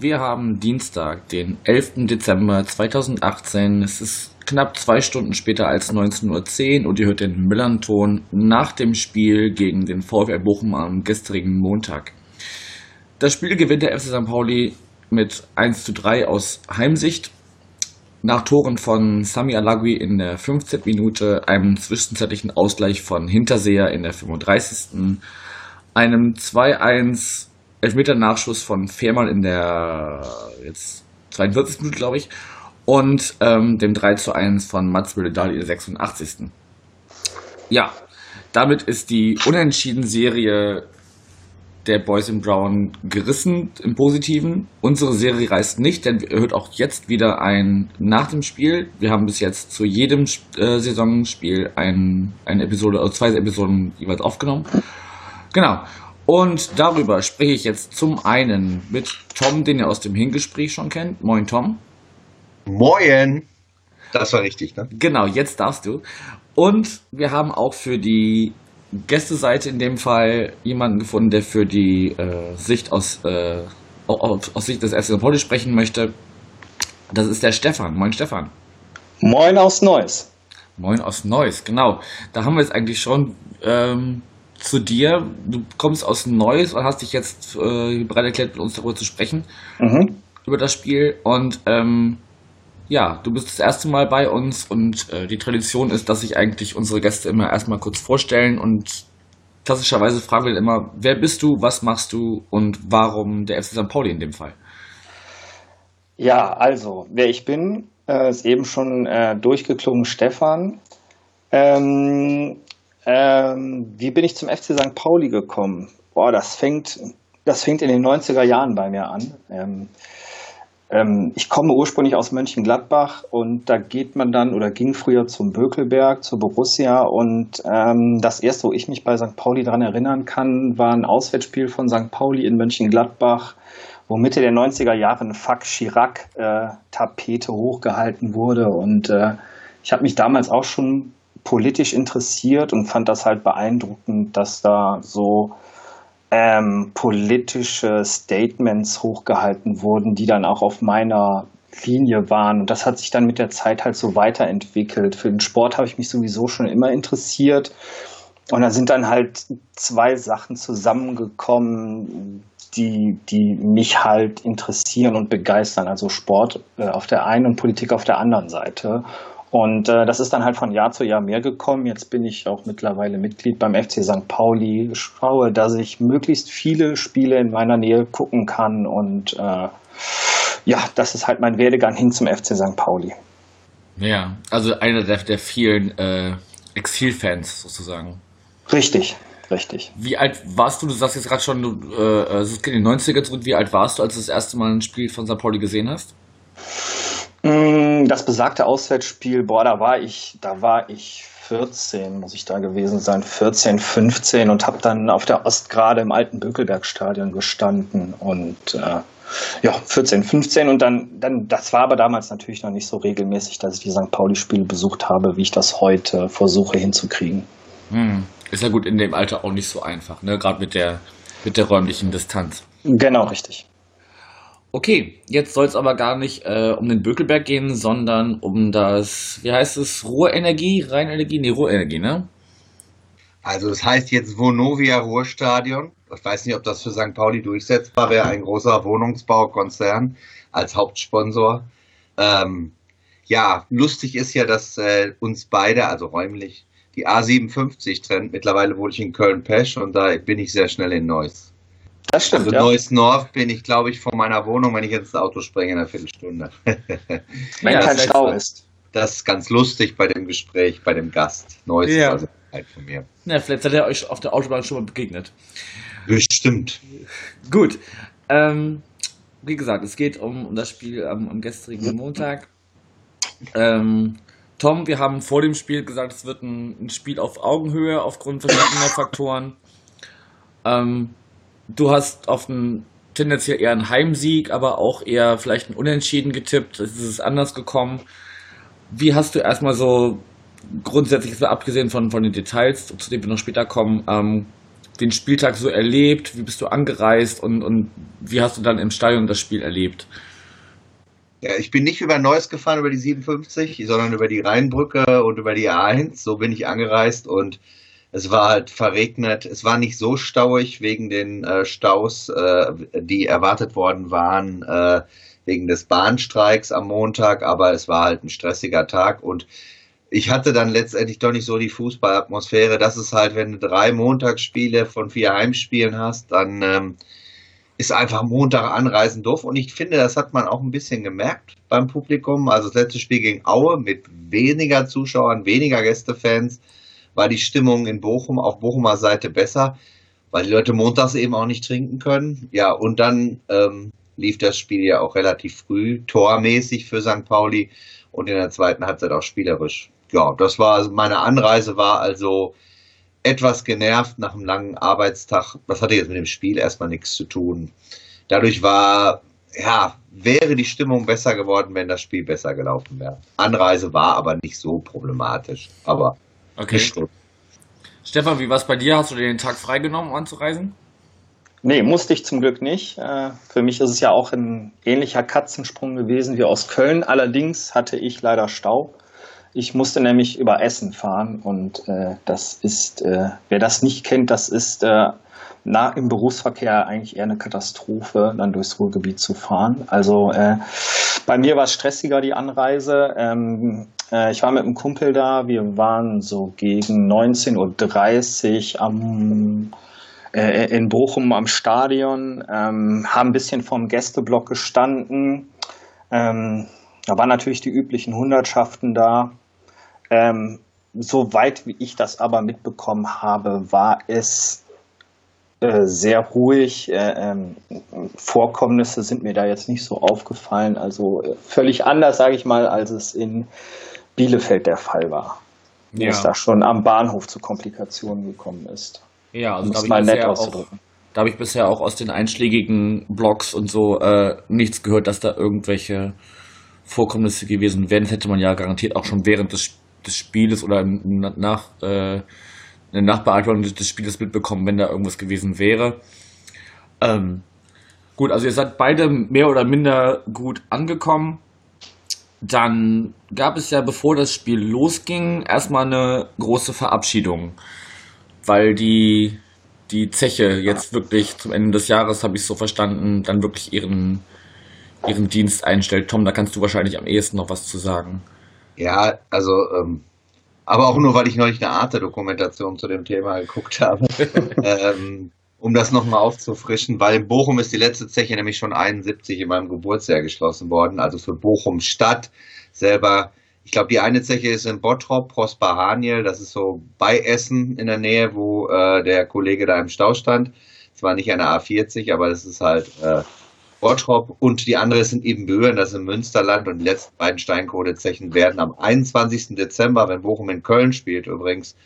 wir haben Dienstag, den 11. Dezember 2018. Es ist knapp zwei Stunden später als 19.10 Uhr und ihr hört den Millern-Ton nach dem Spiel gegen den VfL Bochum am gestrigen Montag. Das Spiel gewinnt der FC St. Pauli mit 1 zu 3 aus Heimsicht. Nach Toren von Sami Alagui in der 15. Minute, einem zwischenzeitlichen Ausgleich von Hinterseher in der 35. einem 2-1 Elfmeter-Nachschuss von Fehrmann in der jetzt 42. Minute, glaube ich, und ähm, dem 3 zu 1 von Mats Bülledal in der 86. Ja, damit ist die Unentschieden-Serie der Boys in Brown gerissen im Positiven. Unsere Serie reißt nicht, denn ihr hört auch jetzt wieder ein nach dem Spiel. Wir haben bis jetzt zu jedem äh, Saisonspiel ein, eine Episode, also zwei Episoden jeweils aufgenommen. Genau. Und darüber spreche ich jetzt zum einen mit Tom, den ihr aus dem Hingespräch schon kennt. Moin, Tom. Moin. Das war richtig, ne? Genau, jetzt darfst du. Und wir haben auch für die Gästeseite in dem Fall jemanden gefunden, der für die äh, Sicht aus, äh, aus, Sicht des FC Poli sprechen möchte. Das ist der Stefan. Moin, Stefan. Moin aus Neuss. Moin aus Neuss, genau. Da haben wir es eigentlich schon. Ähm, zu dir. Du kommst aus Neues und hast dich jetzt äh, bereit erklärt, mit uns darüber zu sprechen. Mhm. Über das Spiel. Und ähm, ja, du bist das erste Mal bei uns und äh, die Tradition ist, dass sich eigentlich unsere Gäste immer erstmal kurz vorstellen und klassischerweise fragen wir immer, wer bist du, was machst du und warum der FC St. Pauli in dem Fall? Ja, also, wer ich bin, äh, ist eben schon äh, durchgeklungen Stefan. Ähm, ähm, wie bin ich zum FC St. Pauli gekommen? Boah, das fängt, das fängt in den 90er Jahren bei mir an. Ähm, ähm, ich komme ursprünglich aus Mönchengladbach und da geht man dann oder ging früher zum Bökelberg, zur Borussia und ähm, das erste, wo ich mich bei St. Pauli daran erinnern kann, war ein Auswärtsspiel von St. Pauli in Mönchengladbach, wo Mitte der 90er Jahre eine Fuck Chirac-Tapete äh, hochgehalten wurde und äh, ich habe mich damals auch schon politisch interessiert und fand das halt beeindruckend, dass da so ähm, politische Statements hochgehalten wurden, die dann auch auf meiner Linie waren. Und das hat sich dann mit der Zeit halt so weiterentwickelt. Für den Sport habe ich mich sowieso schon immer interessiert. Und da sind dann halt zwei Sachen zusammengekommen, die, die mich halt interessieren und begeistern. Also Sport äh, auf der einen und Politik auf der anderen Seite. Und äh, das ist dann halt von Jahr zu Jahr mehr gekommen. Jetzt bin ich auch mittlerweile Mitglied beim FC St. Pauli, schaue, dass ich möglichst viele Spiele in meiner Nähe gucken kann. Und äh, ja, das ist halt mein Werdegang hin zum FC St. Pauli. Ja, also einer der, der vielen äh, Exil-Fans sozusagen. Richtig, richtig. Wie alt warst du? Du sagst jetzt gerade schon, du, äh, es geht in die 90er zurück. Wie alt warst du, als du das erste Mal ein Spiel von St. Pauli gesehen hast? Mm, das besagte Auswärtsspiel, boah, da war ich, da war ich 14, muss ich da gewesen sein, 14, 15 und habe dann auf der Ostgrade im alten Bökelbergstadion gestanden und äh, ja, 14, 15 und dann, dann, das war aber damals natürlich noch nicht so regelmäßig, dass ich die St. Pauli-Spiele besucht habe, wie ich das heute versuche hinzukriegen. Hm. Ist ja gut in dem Alter auch nicht so einfach, ne? Gerade mit der, mit der räumlichen Distanz. Genau, richtig. Okay, jetzt soll es aber gar nicht äh, um den Bökelberg gehen, sondern um das, wie heißt es, Ruhrenergie, Rheinenergie, nee, Ruhrenergie, ne? Also das heißt jetzt Vonovia Ruhrstadion. Ich weiß nicht, ob das für St. Pauli durchsetzbar wäre, ein großer Wohnungsbaukonzern als Hauptsponsor. Ähm, ja, lustig ist ja, dass äh, uns beide, also räumlich, die A57 trennt. Mittlerweile wohne ich in Köln-Pesch und da bin ich sehr schnell in Neuss. Das stimmt. Also ja. Neues North bin ich, glaube ich, vor meiner Wohnung, wenn ich jetzt das Auto springe in einer Viertelstunde. wenn ja, kein Stau ist. Das ist ganz lustig bei dem Gespräch, bei dem Gast. Neues ja. also halt von mir. Ja, vielleicht seid ihr euch auf der Autobahn schon mal begegnet. Bestimmt. Gut. Ähm, wie gesagt, es geht um, um das Spiel am, am gestrigen Montag. Ähm, Tom, wir haben vor dem Spiel gesagt, es wird ein, ein Spiel auf Augenhöhe aufgrund verschiedener Faktoren. Ähm, du hast auf den tendenziell eher ein Heimsieg, aber auch eher vielleicht ein Unentschieden getippt. Es ist anders gekommen. Wie hast du erstmal so grundsätzlich, abgesehen von, von den Details, zu denen wir noch später kommen, ähm, den Spieltag so erlebt? Wie bist du angereist und, und wie hast du dann im Stadion das Spiel erlebt? Ja, ich bin nicht über Neuss gefahren, über die 57, sondern über die Rheinbrücke und über die A1. So bin ich angereist und es war halt verregnet. Es war nicht so stauig wegen den äh, Staus, äh, die erwartet worden waren, äh, wegen des Bahnstreiks am Montag, aber es war halt ein stressiger Tag und ich hatte dann letztendlich doch nicht so die Fußballatmosphäre. Das ist halt, wenn du drei Montagsspiele von vier Heimspielen hast, dann ähm, ist einfach Montag anreisen doof. Und ich finde, das hat man auch ein bisschen gemerkt beim Publikum. Also das letzte Spiel gegen Aue mit weniger Zuschauern, weniger Gästefans, war die Stimmung in Bochum auf Bochumer Seite besser, weil die Leute montags eben auch nicht trinken können. Ja, und dann ähm, lief das Spiel ja auch relativ früh, tormäßig für St. Pauli und in der zweiten Halbzeit auch spielerisch ja, das war also meine Anreise war also etwas genervt nach einem langen Arbeitstag. Das hatte jetzt mit dem Spiel erstmal nichts zu tun. Dadurch war, ja, wäre die Stimmung besser geworden, wenn das Spiel besser gelaufen wäre. Anreise war aber nicht so problematisch. Aber okay. Stefan, wie war es bei dir? Hast du dir den Tag freigenommen, um anzureisen? Nee, musste ich zum Glück nicht. Äh, für mich ist es ja auch ein ähnlicher Katzensprung gewesen wie aus Köln. Allerdings hatte ich leider Stau. Ich musste nämlich über Essen fahren und äh, das ist, äh, wer das nicht kennt, das ist äh, na, im Berufsverkehr eigentlich eher eine Katastrophe, dann durchs Ruhrgebiet zu fahren. Also äh, bei mir war es stressiger, die Anreise. Ähm, äh, ich war mit einem Kumpel da, wir waren so gegen 19.30 Uhr am äh, in Bochum am Stadion, ähm, haben ein bisschen vorm Gästeblock gestanden. Ähm, da waren natürlich die üblichen Hundertschaften da. Ähm, soweit wie ich das aber mitbekommen habe, war es äh, sehr ruhig. Äh, ähm, Vorkommnisse sind mir da jetzt nicht so aufgefallen. Also äh, völlig anders, sage ich mal, als es in Bielefeld der Fall war. Wo ja. es da schon am Bahnhof zu Komplikationen gekommen ist. Ja, also da habe ich, auch, da hab ich bisher auch aus den einschlägigen Blogs und so äh, nichts gehört, dass da irgendwelche Vorkommnisse gewesen wären. Das hätte man ja garantiert auch schon während des, des Spieles oder nach äh, eine Nachbearbeitung des Spieles mitbekommen, wenn da irgendwas gewesen wäre. Ähm, gut, also ihr seid beide mehr oder minder gut angekommen. Dann gab es ja, bevor das Spiel losging, erstmal eine große Verabschiedung, weil die, die Zeche jetzt wirklich zum Ende des Jahres, habe ich so verstanden, dann wirklich ihren ihren Dienst einstellt. Tom, da kannst du wahrscheinlich am ehesten noch was zu sagen. Ja, also, ähm, aber auch nur, weil ich neulich eine Arte-Dokumentation zu dem Thema geguckt habe. ähm, um das nochmal aufzufrischen, weil in Bochum ist die letzte Zeche nämlich schon 71 in meinem Geburtsjahr geschlossen worden, also für Bochum Stadt selber. Ich glaube, die eine Zeche ist in Bottrop, Prosper Haniel, das ist so bei Essen in der Nähe, wo äh, der Kollege da im Stau stand. Zwar nicht der A40, aber das ist halt äh, Bottrop und die andere sind eben Böhren, das ist im Münsterland und die letzten beiden Steinkohlezechen werden am 21. Dezember, wenn Bochum in Köln spielt übrigens,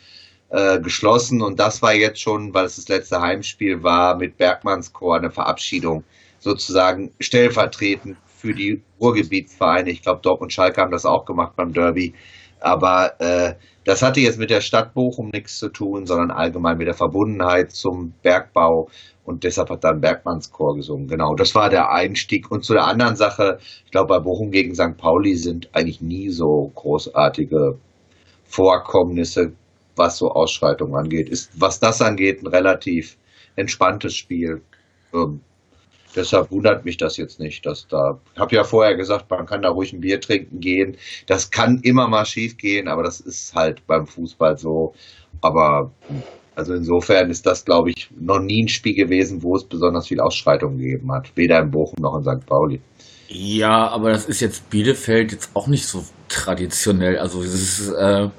äh, geschlossen und das war jetzt schon, weil es das letzte Heimspiel war, mit Bergmannschor eine Verabschiedung sozusagen stellvertretend für die Ruhrgebietsvereine. Ich glaube, Dortmund und Schalke haben das auch gemacht beim Derby. Aber äh, das hatte jetzt mit der Stadt Bochum nichts zu tun, sondern allgemein mit der Verbundenheit zum Bergbau und deshalb hat dann Bergmanns Chor gesungen. Genau, das war der Einstieg. Und zu der anderen Sache, ich glaube, bei Bochum gegen St. Pauli sind eigentlich nie so großartige Vorkommnisse, was so Ausschreitungen angeht. Ist, was das angeht, ein relativ entspanntes Spiel. Ähm, deshalb wundert mich das jetzt nicht, dass da, ich habe ja vorher gesagt, man kann da ruhig ein Bier trinken gehen. Das kann immer mal schief gehen, aber das ist halt beim Fußball so. Aber also insofern ist das, glaube ich, noch nie ein Spiel gewesen, wo es besonders viel Ausschreitung gegeben hat. Weder in Bochum noch in St. Pauli. Ja, aber das ist jetzt Bielefeld jetzt auch nicht so traditionell. Also es ist, äh,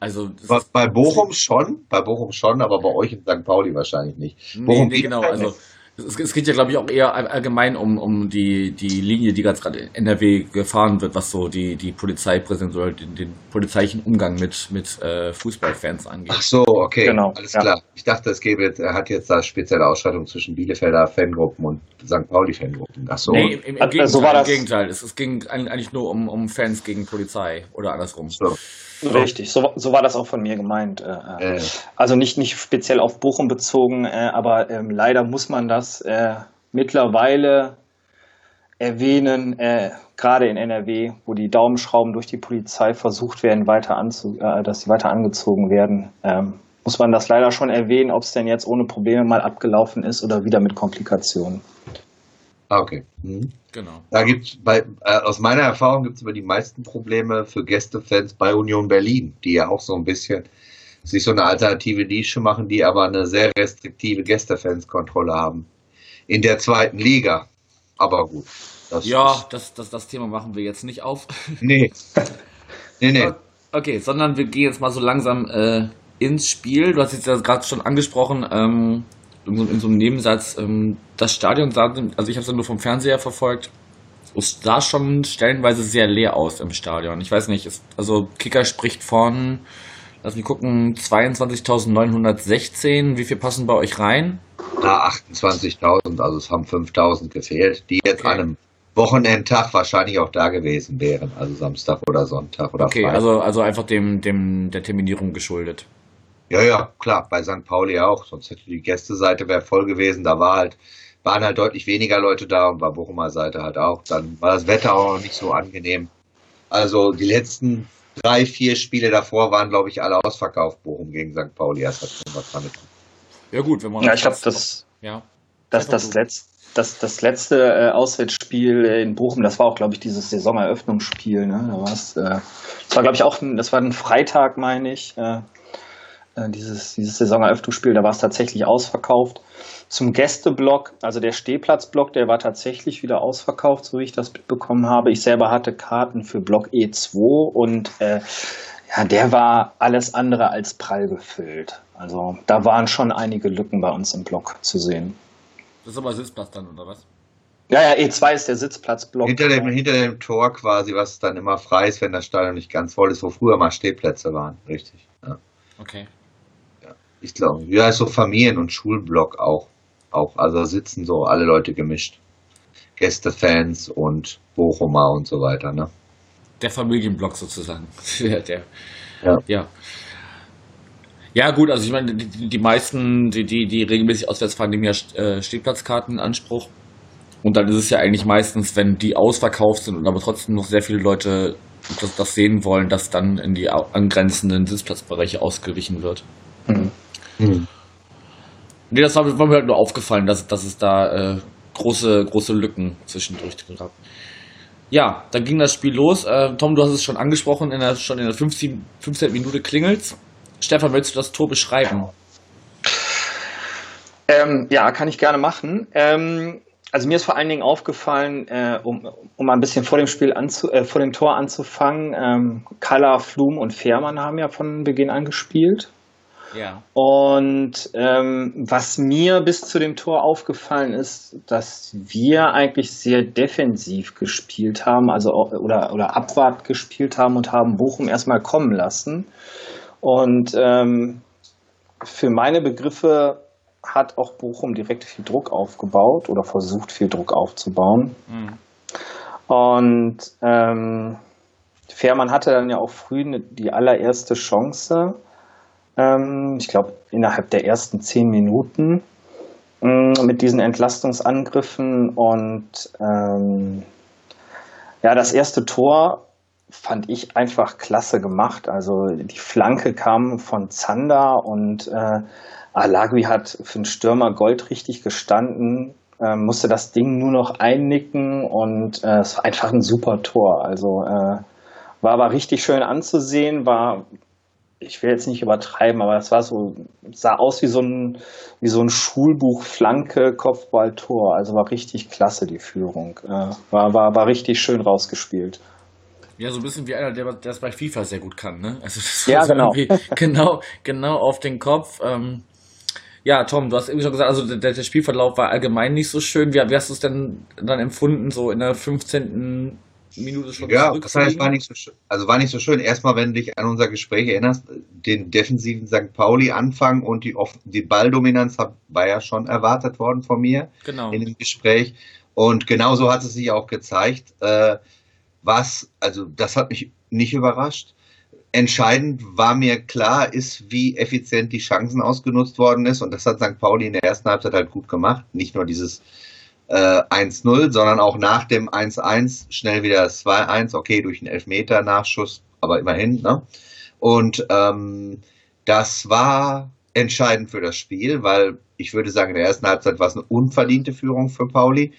also Was, bei Bochum schon, bei Bochum schon, aber bei euch in St. Pauli wahrscheinlich nicht. Nee, nee genau. Also Es, es geht ja, glaube ich, auch eher allgemein um, um die, die Linie, die gerade in NRW gefahren wird, was so die, die Polizeipräsenz oder den, den polizeilichen Umgang mit, mit äh, Fußballfans angeht. Ach so, okay, Genau, alles ja. klar. Ich dachte, es gäbe jetzt, er hat jetzt da spezielle Ausstattung zwischen Bielefelder Fangruppen und St. Pauli-Fangruppen. Ach so. Nee, im, im, im Also Gegenteil. war Im das- Gegenteil. Es, es ging eigentlich nur um, um Fans gegen Polizei oder andersrum. so. Richtig, so, so war das auch von mir gemeint. Äh, äh. Äh, Also nicht, nicht speziell auf Bochum bezogen, äh, aber ähm, leider muss man das äh, mittlerweile erwähnen, äh, gerade in NRW, wo die Daumenschrauben durch die Polizei versucht werden, weiter anzu dass sie weiter angezogen werden, ähm, muss man das leider schon erwähnen, ob es denn jetzt ohne Probleme mal abgelaufen ist oder wieder mit Komplikationen. Ah, okay. Mhm. Genau. Da gibt's bei, äh, aus meiner Erfahrung gibt es aber die meisten Probleme für Gästefans bei Union Berlin, die ja auch so ein bisschen sich so eine alternative Nische machen, die aber eine sehr restriktive Gästefanskontrolle haben. In der zweiten Liga. Aber gut. Das Ja, ist- das, das, das Thema machen wir jetzt nicht auf. Nee. Nee, nee. Okay, sondern wir gehen jetzt mal so langsam äh, ins Spiel. Du hast jetzt ja gerade schon angesprochen, ähm, in, so, in so einem Nebensatz, ähm, das Stadion sah, also ich habe es nur vom Fernseher verfolgt, es sah schon stellenweise sehr leer aus im Stadion. Ich weiß nicht, es, also Kicker spricht von, lass mich gucken, 22.916. Wie viel passen bei euch rein? Na, 28.000, also es haben 5.000 gefehlt, die jetzt Okay. an einem Wochenendtag wahrscheinlich auch da gewesen wären, also Samstag oder Sonntag oder Okay, Freitag. also, also einfach dem, dem, der Terminierung geschuldet. Ja, ja, klar, bei St. Pauli auch, sonst hätte die Gästeseite wäre voll gewesen, da war halt, waren halt deutlich weniger Leute da und bei Bochumer Seite halt auch. Dann war das Wetter auch noch nicht so angenehm. Also die letzten drei, vier Spiele davor waren, glaube ich, alle ausverkauft, Bochum gegen St. Pauli. Das hat schon was damit. Ja gut, wenn man Ja, ich glaube, das, ja. das, das, letzt, das, das letzte äh, Auswärtsspiel in Bochum, das war auch, glaube ich, dieses Saisoneröffnungsspiel. Ne? Da war's, äh, das war, glaube ich, auch ein, das war ein Freitag, meine ich. Äh, dieses, dieses Saisoneröffnungsspiel, da war es tatsächlich ausverkauft. Zum Gästeblock, also der Stehplatzblock, der war tatsächlich wieder ausverkauft, so wie ich das mitbekommen habe. Ich selber hatte Karten für Block E2 und äh, ja, der war alles andere als prall gefüllt. Also da waren schon einige Lücken bei uns im Block zu sehen. Das ist aber Sitzplatz dann, oder was? Ja, ja, E2 ist der Sitzplatzblock. Hinter dem, hinter dem Tor quasi, was dann immer frei ist, wenn das Stadion nicht ganz voll ist, wo früher mal Stehplätze waren. Richtig. Ja. Okay. Ich glaube, ja, ist so Familien- und Schulblock auch. auch. Also sitzen so alle Leute gemischt. Gästefans und Bochumer und so weiter, ne? Der Familienblock sozusagen. der, der, Ja. ja. Ja, gut, also ich meine, die, die meisten, die, die, die regelmäßig auswärts fahren, nehmen ja äh, Stehplatzkarten in Anspruch. Und dann ist es ja eigentlich meistens, wenn die ausverkauft sind und aber trotzdem noch sehr viele Leute das, das sehen wollen, dass dann in die angrenzenden Sitzplatzbereiche ausgewichen wird. Mhm. Hm. Nee, das war, war mir halt nur aufgefallen, dass, dass es da äh, große, große Lücken zwischendurch drin gab. Ja, dann ging das Spiel los. Äh, Tom, du hast es schon angesprochen, in der, schon in der 15, 15. Minute klingelt's. Stefan, willst du das Tor beschreiben? Ähm, ja, kann ich gerne machen. Ähm, also mir ist vor allen Dingen aufgefallen, äh, um, um mal ein bisschen vor dem Spiel anzu, äh, vor dem Tor anzufangen, ähm, Kalla, Flum und Fährmann haben ja von Beginn an gespielt. Ja. Und ähm, was mir bis zu dem Tor aufgefallen ist, dass wir eigentlich sehr defensiv gespielt haben, also oder, oder Abwart gespielt haben und haben Bochum erstmal kommen lassen. Und ähm, für meine Begriffe hat auch Bochum direkt viel Druck aufgebaut oder versucht viel Druck aufzubauen. Mhm. Und ähm, Fährmann hatte dann ja auch früh ne- die allererste Chance. Ähm, ich glaube, innerhalb der ersten zehn Minuten mh, mit diesen Entlastungsangriffen. Und ähm, ja, das erste Tor fand ich einfach klasse gemacht. Also die Flanke kam von Zander und äh, Alagui hat für den Stürmer goldrichtig gestanden, äh, musste das Ding nur noch einnicken und äh, es war einfach ein super Tor. Also äh, war aber richtig schön anzusehen, war, ich will jetzt nicht übertreiben, aber es war so, sah aus wie so ein, wie so ein Schulbuch Flanke, Kopfballtor. Also war richtig klasse die Führung. Äh, war, war, war richtig schön rausgespielt. Ja, so ein bisschen wie einer, der der das bei FIFA sehr gut kann, ne? Also das Ja, so genau. genau, genau auf den Kopf. Ähm, Ja, Tom, du hast irgendwie schon gesagt, also der, der Spielverlauf war allgemein nicht so schön. Wie, wie hast du es denn dann empfunden, so in der 15. Minute schon Ja, das heißt, war nicht so schön. Also war nicht so schön. Erstmal, wenn du dich an unser Gespräch erinnerst, den defensiven St. Pauli Anfang und die, die Balldominanz war ja schon erwartet worden von mir genau. in dem Gespräch. Und genauso hat es sich auch gezeigt. Äh, was, also das hat mich nicht überrascht. Entscheidend war mir klar, ist, wie effizient die Chancen ausgenutzt worden ist. Und das hat St. Pauli in der ersten Halbzeit halt gut gemacht. Nicht nur dieses äh, 1-0, sondern auch nach dem 1-1 schnell wieder 2-1. Okay, durch einen Elfmeter-Nachschuss, aber immerhin. Ne? Und ähm, das war entscheidend für das Spiel, weil ich würde sagen, in der ersten Halbzeit war es eine unverdiente Führung für Pauli.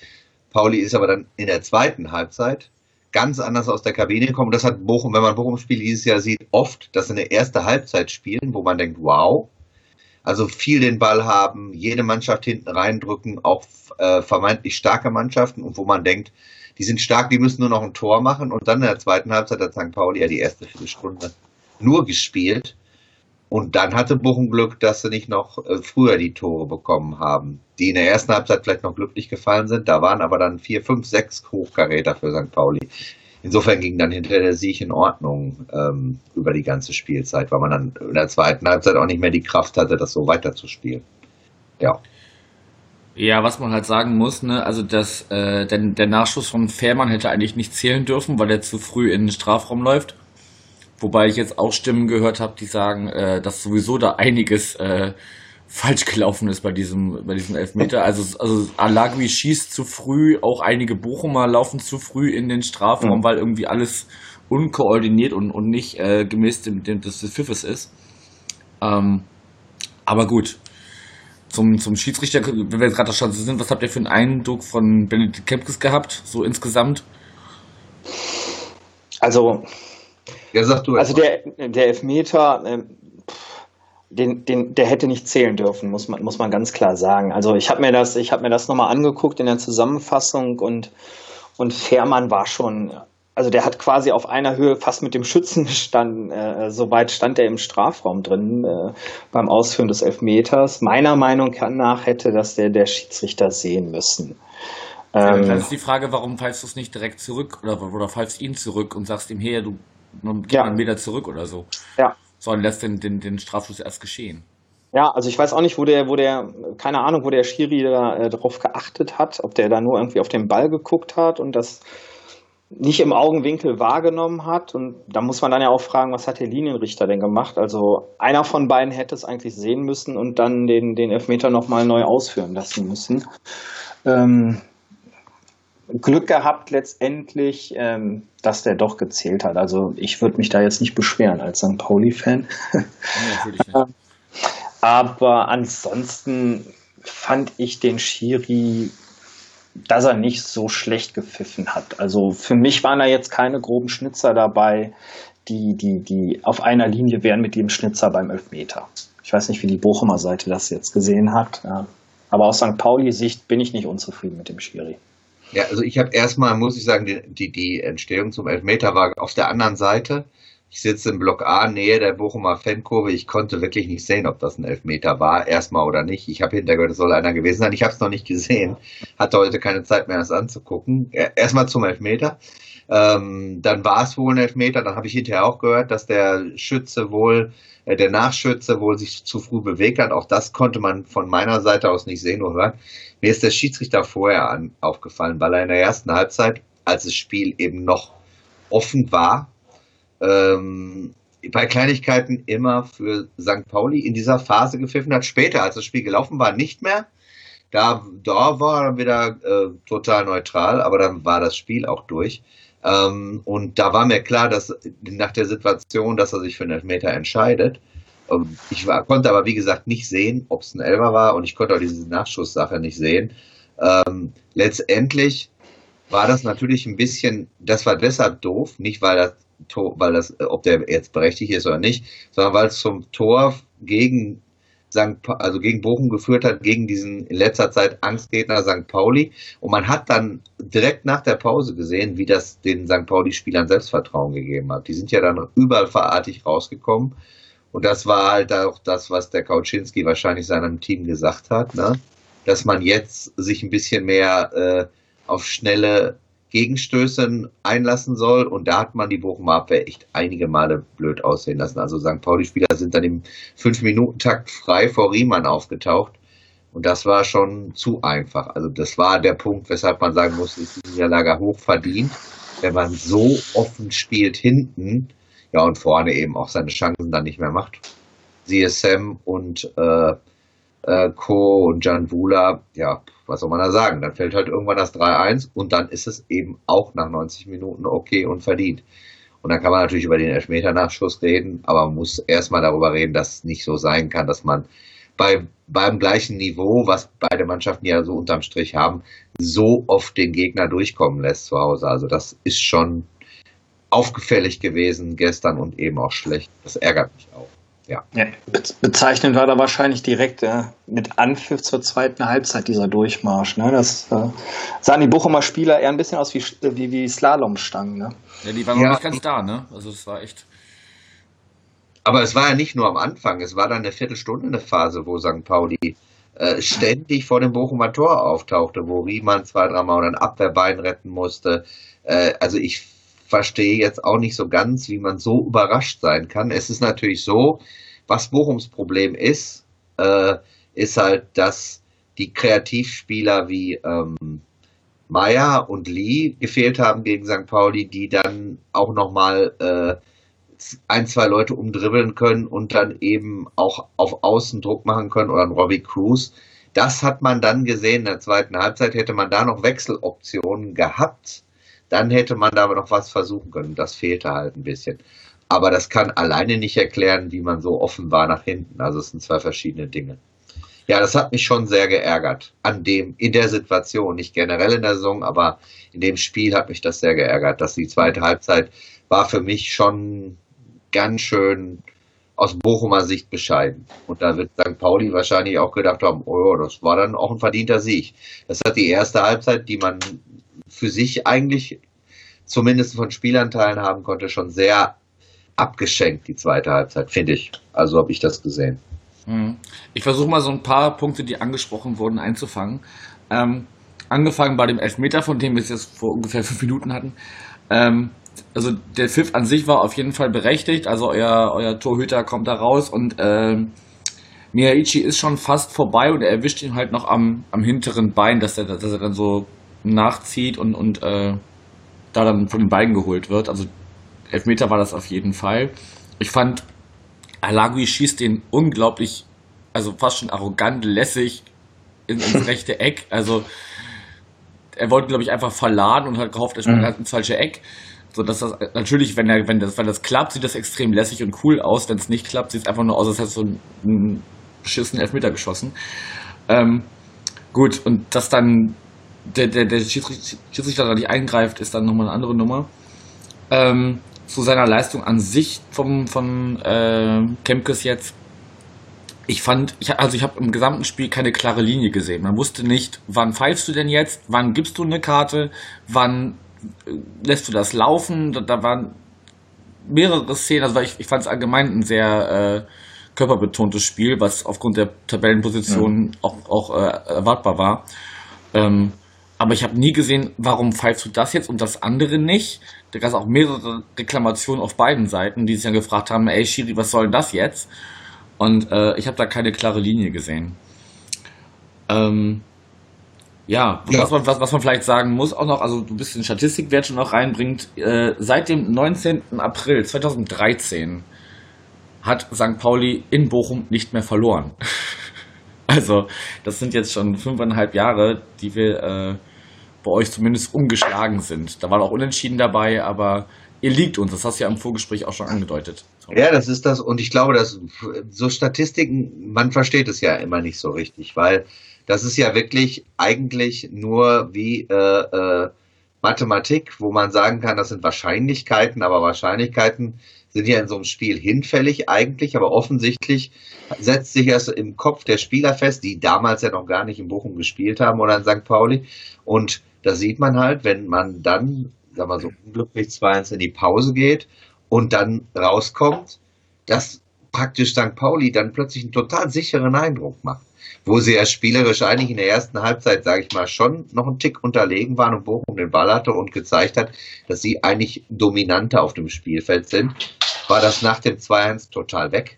Pauli ist aber dann in der zweiten Halbzeit ganz anders aus der Kabine gekommen. Das hat Bochum, wenn man Bochum-Spiel dieses Jahr sieht, oft, dass sie eine erste Halbzeit spielen, wo man denkt, wow, also viel den Ball haben, jede Mannschaft hinten reindrücken, auch äh, vermeintlich starke Mannschaften und wo man denkt, die sind stark, die müssen nur noch ein Tor machen und dann in der zweiten Halbzeit hat St. Pauli ja die erste Viertelstunde nur gespielt und dann hatte Bochum Glück, dass sie nicht noch äh, früher die Tore bekommen haben, die in der ersten Halbzeit vielleicht noch glücklich gefallen sind. Da waren aber dann vier, fünf, sechs Hochkaräter für St. Pauli. Insofern ging dann hinter der Sieg in Ordnung ähm, über die ganze Spielzeit, weil man dann in der zweiten Halbzeit auch nicht mehr die Kraft hatte, das so weiterzuspielen. Ja. Ja, was man halt sagen muss, ne, also das, äh, der, der Nachschuss von Fährmann hätte eigentlich nicht zählen dürfen, weil er zu früh in den Strafraum läuft. Wobei ich jetzt auch Stimmen gehört habe, die sagen, äh, dass sowieso da einiges äh, falsch gelaufen ist bei diesem, bei diesem Elfmeter. Also, also Alagui schießt zu früh, auch einige Bochumer laufen zu früh in den Strafraum, mhm. weil irgendwie alles unkoordiniert und, und nicht äh, gemäß dem, dem des Pfiffes ist. Ähm, aber gut. Zum, zum Schiedsrichter, wenn wir jetzt gerade da sind, was habt ihr für einen Eindruck von Benedikt Kempkes gehabt, so insgesamt? Also, ja, sag du also der, der Elfmeter, äh, den, den, der hätte nicht zählen dürfen, muss man, muss man ganz klar sagen. Also ich habe mir das, ich habe mir das nochmal angeguckt in der Zusammenfassung und, und Fährmann war schon, also der hat quasi auf einer Höhe fast mit dem Schützen gestanden, äh, soweit stand er im Strafraum drin äh, beim Ausführen des Elfmeters. Meiner Meinung nach hätte das der, der Schiedsrichter sehen müssen. Ja, dann ähm, ist die Frage, warum pfeifst du es nicht direkt zurück oder, oder pfeifst ihn zurück und sagst ihm, hey, du geh ja. einen Meter zurück oder so. Ja, sondern lässt den, den, den Strafschuss erst geschehen. Ja, also ich weiß auch nicht, wo der, wo der, keine Ahnung, wo der Schiri da äh, drauf geachtet hat, ob der da nur irgendwie auf den Ball geguckt hat und das nicht im Augenwinkel wahrgenommen hat. Und da muss man dann ja auch fragen, was hat der Linienrichter denn gemacht? Also einer von beiden hätte es eigentlich sehen müssen und dann den, den Elfmeter nochmal neu ausführen lassen müssen. Ähm, Glück gehabt letztendlich, ähm, dass der doch gezählt hat. Also ich würde mich da jetzt nicht beschweren als St. Pauli-Fan. Ja, Aber ansonsten fand ich den Schiri, dass er nicht so schlecht gepfiffen hat. Also für mich waren da jetzt keine groben Schnitzer dabei, die, die, die auf einer Linie wären mit dem Schnitzer beim Elfmeter. Ich weiß nicht, wie die Bochumer Seite das jetzt gesehen hat. Aber aus St. Pauli-Sicht bin ich nicht unzufrieden mit dem Schiri. Ja, also ich habe erstmal, muss ich sagen, die, die, die Entstehung zum Elfmeter war auf der anderen Seite. Ich sitze im Block A, Nähe der Bochumer Fankurve. Ich konnte wirklich nicht sehen, ob das ein Elfmeter war, erstmal oder nicht. Ich habe hintergehört, es soll einer gewesen sein. Ich habe es noch nicht gesehen. Hatte heute keine Zeit mehr, das anzugucken. Erstmal zum Elfmeter. Ähm, dann war es wohl ein Elfmeter. Dann habe ich hinterher auch gehört, dass der Schütze wohl, äh, der Nachschütze wohl sich zu früh bewegt hat. Auch das konnte man von meiner Seite aus nicht sehen, oder? Mir ist der Schiedsrichter vorher an, aufgefallen, weil er in der ersten Halbzeit, als das Spiel eben noch offen war, ähm, bei Kleinigkeiten immer für St. Pauli in dieser Phase gepfiffen hat. Später, als das Spiel gelaufen war, nicht mehr. Da, da war er wieder äh, total neutral, aber dann war das Spiel auch durch. Ähm, und da war mir klar, dass nach der Situation, dass er sich für einen Elfmeter entscheidet. Ähm, ich war, konnte aber, wie gesagt, nicht sehen, ob es ein Elfer war und ich konnte auch diese Nachschusssache nicht sehen. Ähm, letztendlich war das natürlich ein bisschen, das war deshalb doof, nicht weil das, weil das, ob der jetzt berechtigt ist oder nicht, sondern weil es zum Tor gegen St. Pa also gegen Bochum geführt hat, gegen diesen in letzter Zeit Angstgegner St. Pauli. Und man hat dann direkt nach der Pause gesehen, wie das den St. Pauli-Spielern Selbstvertrauen gegeben hat. Die sind ja dann überall verartig rausgekommen Und das war halt auch das, was der Kauczynski wahrscheinlich seinem Team gesagt hat, ne? dass man jetzt sich ein bisschen mehr äh, auf schnelle Gegenstöße einlassen soll. Und da hat man die Bochumer Abwehr echt einige Male blöd aussehen lassen. Also St. Pauli-Spieler sind dann im 5-Minuten-Takt frei vor Riemann aufgetaucht. Und das war schon zu einfach. Also das war der Punkt, weshalb man sagen muss, ist die Niederlage hoch verdient. Wenn man so offen spielt hinten, ja und vorne eben auch seine Chancen dann nicht mehr macht. Sam und äh, äh, Co. und Jan Wula, ja, was soll man da sagen? Dann fällt halt irgendwann das 3-1 und dann ist es eben auch nach 90 Minuten okay und verdient. Und dann kann man natürlich über den Elfmeter-Nachschuss reden, aber man muss erstmal darüber reden, dass es nicht so sein kann, dass man bei, beim gleichen Niveau, was beide Mannschaften ja so unterm Strich haben, so oft den Gegner durchkommen lässt zu Hause. Also das ist schon aufgefällig gewesen gestern und eben auch schlecht. Das ärgert mich auch. Ja. ja bezeichnend war da wahrscheinlich direkt ja, mit Anpfiff zur zweiten Halbzeit dieser Durchmarsch. Ne? Das äh, sahen die Bochumer Spieler eher ein bisschen aus wie, wie, wie Slalomstangen. Ne? Ja, die waren ja. noch nicht ganz da, ne? Also es war echt. Aber es war ja nicht nur am Anfang, es war dann eine Viertelstunde eine Phase, wo St. Pauli äh, ständig vor dem Bochumer Tor auftauchte, wo Riemann zwei, dreimal ein Abwehrbein retten musste. Äh, also ich verstehe jetzt auch nicht so ganz, wie man so überrascht sein kann. Es ist natürlich so, was Bochums Problem ist, äh, ist halt, dass die Kreativspieler wie ähm, Meier und Lee gefehlt haben gegen St. Pauli, die dann auch nochmal äh, ein, zwei Leute umdribbeln können und dann eben auch auf Außen Druck machen können oder ein Robbie Cruz. Das hat man dann gesehen in der zweiten Halbzeit. Hätte man da noch Wechseloptionen gehabt, dann hätte man da aber noch was versuchen können. Das fehlte halt ein bisschen. Aber das kann alleine nicht erklären, wie man so offen war nach hinten. Also es sind zwei verschiedene Dinge. Ja, das hat mich schon sehr geärgert. An dem, in der Situation, nicht generell in der Saison, aber in dem Spiel hat mich das sehr geärgert, dass die zweite Halbzeit war für mich schon ganz schön aus Bochumer Sicht bescheiden. Und da wird St. Pauli wahrscheinlich auch gedacht haben, oh, das war dann auch ein verdienter Sieg. Das hat die erste Halbzeit, die man für sich eigentlich zumindest von Spielanteilen haben konnte, schon sehr abgeschenkt, die zweite Halbzeit, finde ich. Also habe ich das gesehen. Hm. Ich versuche mal so ein paar Punkte, die angesprochen wurden, einzufangen. Ähm, angefangen bei dem Elfmeter, von dem wir es jetzt vor ungefähr fünf Minuten hatten. Ähm, also der Pfiff an sich war auf jeden Fall berechtigt. Also euer, euer Torhüter kommt da raus und ähm, Miyaichi ist schon fast vorbei und er erwischt ihn halt noch am, am hinteren Bein, dass er, dass er dann so nachzieht und, und äh, da dann von den Beinen geholt wird. Also Elfmeter war das auf jeden Fall. Ich fand, Alagui schießt den unglaublich, also fast schon arrogant, lässig ins rechte Eck. Also er wollte, glaube ich, einfach verladen und hat gehofft, er spielt mhm. halt ins falsche Eck. So dass das natürlich, wenn er, wenn das, wenn das klappt, sieht das extrem lässig und cool aus. Wenn es nicht klappt, sieht es einfach nur aus, als hätte so einen, einen beschissenen Elfmeter geschossen. Ähm, gut, und dass dann der, der, der Schiedsrichter da nicht eingreift, ist dann nochmal eine andere Nummer. Ähm, zu seiner Leistung an sich vom, von äh, Kempkes jetzt. Ich fand, ich, also ich habe im gesamten Spiel keine klare Linie gesehen. Man wusste nicht, wann pfeifst du denn jetzt, wann gibst du eine Karte, wann äh, lässt du das laufen. Da, da waren mehrere Szenen, also ich, ich fand es allgemein ein sehr äh, körperbetontes Spiel, was aufgrund der Tabellenposition ja. auch, auch äh, erwartbar war. Ähm, aber ich habe nie gesehen, warum pfeifst du das jetzt und das andere nicht. Da gab es auch mehrere Reklamationen auf beiden Seiten, die sich dann gefragt haben, ey Shiri, was soll denn das jetzt? Und äh, ich habe da keine klare Linie gesehen. Ähm, ja, ja. Was, man, was, was man vielleicht sagen muss auch noch, also du bist den Statistikwert schon noch reinbringt, äh, seit dem 19. April 2013 hat St. Pauli in Bochum nicht mehr verloren. also das sind jetzt schon fünfeinhalb Jahre, die wir äh, bei euch zumindest umgeschlagen sind. Da war auch Unentschieden dabei, aber ihr liegt uns. Das hast du ja im Vorgespräch auch schon angedeutet. Ja, das ist das. Und ich glaube, dass so Statistiken, man versteht es ja immer nicht so richtig, weil das ist ja wirklich eigentlich nur wie äh, äh, Mathematik, wo man sagen kann, das sind Wahrscheinlichkeiten, aber Wahrscheinlichkeiten sind ja in so einem Spiel hinfällig eigentlich, aber offensichtlich setzt sich erst im Kopf der Spieler fest, die damals ja noch gar nicht in Bochum gespielt haben oder in St. Pauli. Und da sieht man halt, wenn man dann, sagen wir so unglücklich 2-1 in die Pause geht und dann rauskommt, dass praktisch St. Pauli dann plötzlich einen total sicheren Eindruck macht. Wo sie ja spielerisch eigentlich in der ersten Halbzeit, sage ich mal, schon noch einen Tick unterlegen waren und Bochum den Ball hatte und gezeigt hat, dass sie eigentlich dominanter auf dem Spielfeld sind, war das nach dem 2-1 total weg.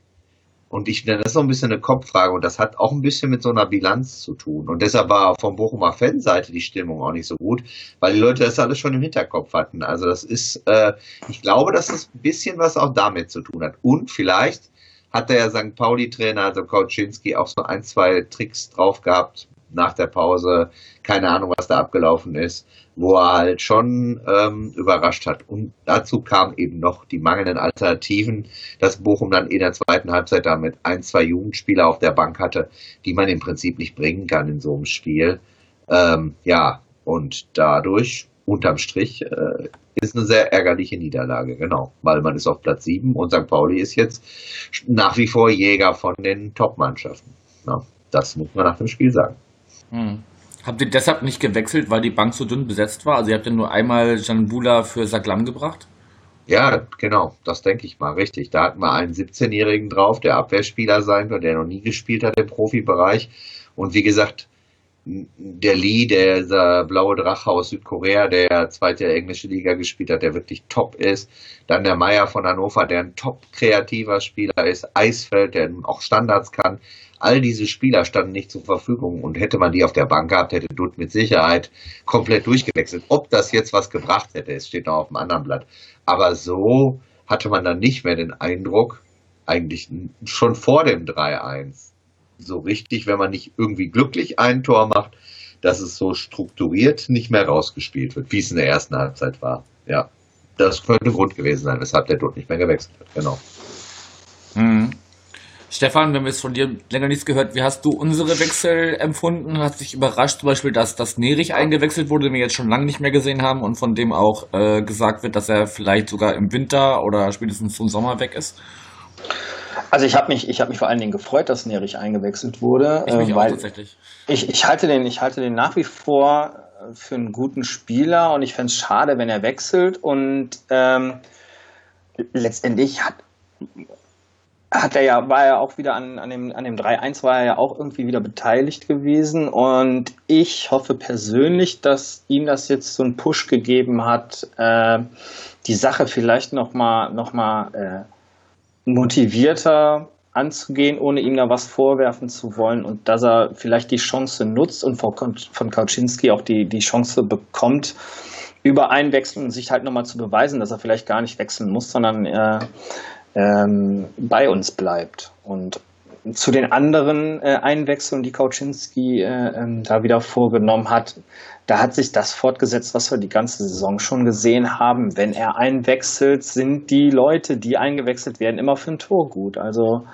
Und ich, das ist so ein bisschen eine Kopffrage und das hat auch ein bisschen mit so einer Bilanz zu tun. Und deshalb war von Bochumer Fanseite die Stimmung auch nicht so gut, weil die Leute das alles schon im Hinterkopf hatten. Also das ist, äh, ich glaube, dass es ein bisschen was auch damit zu tun hat. Und vielleicht hat der St. Pauli-Trainer, also Kauczynski, auch so ein, zwei Tricks drauf gehabt nach der Pause. Keine Ahnung, was da abgelaufen ist, wo er halt schon ähm, überrascht hat. Und dazu kamen eben noch die mangelnden Alternativen, dass Bochum dann in der zweiten Halbzeit damit ein, zwei Jugendspieler auf der Bank hatte, die man im Prinzip nicht bringen kann in so einem Spiel. Ähm, ja, und dadurch unterm Strich äh, ist eine sehr ärgerliche Niederlage, genau. Weil man ist auf Platz 7 und St. Pauli ist jetzt nach wie vor Jäger von den Top-Mannschaften. Ja, das muss man nach dem Spiel sagen. Hm. Habt ihr deshalb nicht gewechselt, weil die Bank so dünn besetzt war? Also ihr habt ja nur einmal Jan Bula für Saglam gebracht? Ja, genau, das denke ich mal, richtig. Da hatten wir einen 17-Jährigen drauf, der Abwehrspieler sein wird, der noch nie gespielt hat im Profibereich. Und wie gesagt, der Lee, der, der blaue Drache aus Südkorea, der zweite englische Liga gespielt hat, der wirklich top ist. Dann der Meier von Hannover, der ein top kreativer Spieler ist. Eisfeld, der auch Standards kann. All diese Spieler standen nicht zur Verfügung und hätte man die auf der Bank gehabt, hätte Dutt mit Sicherheit komplett durchgewechselt. Ob das jetzt was gebracht hätte, es steht noch auf dem anderen Blatt. Aber so hatte man dann nicht mehr den Eindruck, eigentlich schon vor dem 3-1, so richtig, wenn man nicht irgendwie glücklich ein Tor macht, dass es so strukturiert nicht mehr rausgespielt wird, wie es in der ersten Halbzeit war. Ja, das könnte Grund gewesen sein, weshalb der dort nicht mehr gewechselt hat. Genau. Mhm. Stefan, wir haben jetzt von dir länger nichts gehört. Wie hast du unsere Wechsel empfunden? Hat sich überrascht zum Beispiel, dass das Nerich eingewechselt wurde, den wir jetzt schon lange nicht mehr gesehen haben und von dem auch äh, gesagt wird, dass er vielleicht sogar im Winter oder spätestens zum Sommer weg ist? Also ich habe mich, ich habe mich vor allen Dingen gefreut, dass Nerich eingewechselt wurde, ich mich äh, weil auch tatsächlich. Ich, ich halte den, ich halte den nach wie vor für einen guten Spieler und ich fände es schade, wenn er wechselt und ähm, letztendlich hat hat er ja, war er auch wieder an, an dem, an dem 3-1 war er ja auch irgendwie wieder beteiligt gewesen und ich hoffe persönlich, dass ihm das jetzt so einen Push gegeben hat, äh, die Sache vielleicht nochmal noch mal, äh, motivierter anzugehen, ohne ihm da was vorwerfen zu wollen und dass er vielleicht die Chance nutzt und von Kauczynski auch die, die Chance bekommt, über Einwechseln sich halt nochmal zu beweisen, dass er vielleicht gar nicht wechseln muss, sondern äh, ähm, bei uns bleibt. Und zu den anderen äh, Einwechslungen, die Kauczynski äh, äh, da wieder vorgenommen hat, da hat sich das fortgesetzt, was wir die ganze Saison schon gesehen haben. Wenn er einwechselt, sind die Leute, die eingewechselt werden, immer für ein Tor gut. Also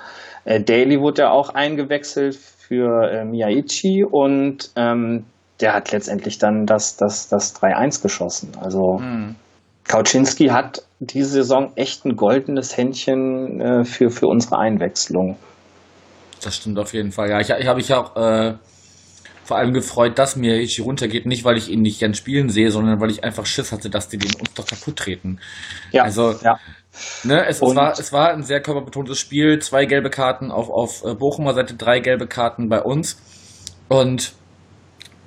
äh, Daly wurde ja auch eingewechselt für äh, Miyaichi und ähm, der hat letztendlich dann das, das, das 3-1 geschossen. Also mhm. Kauczynski hat diese Saison echt ein goldenes Händchen äh, für, für unsere Einwechslung. Das stimmt auf jeden Fall. Ja, ich, ich habe mich auch äh, vor allem gefreut, dass mir Ichi runtergeht. Nicht, weil ich ihn nicht gern spielen sehe, sondern weil ich einfach Schiss hatte, dass die den uns doch kaputt treten. Ja, also, ja. Ne, es, es, war, es war ein sehr körperbetontes Spiel. Zwei gelbe Karten auf, auf äh, Bochumer Seite, drei gelbe Karten bei uns. Und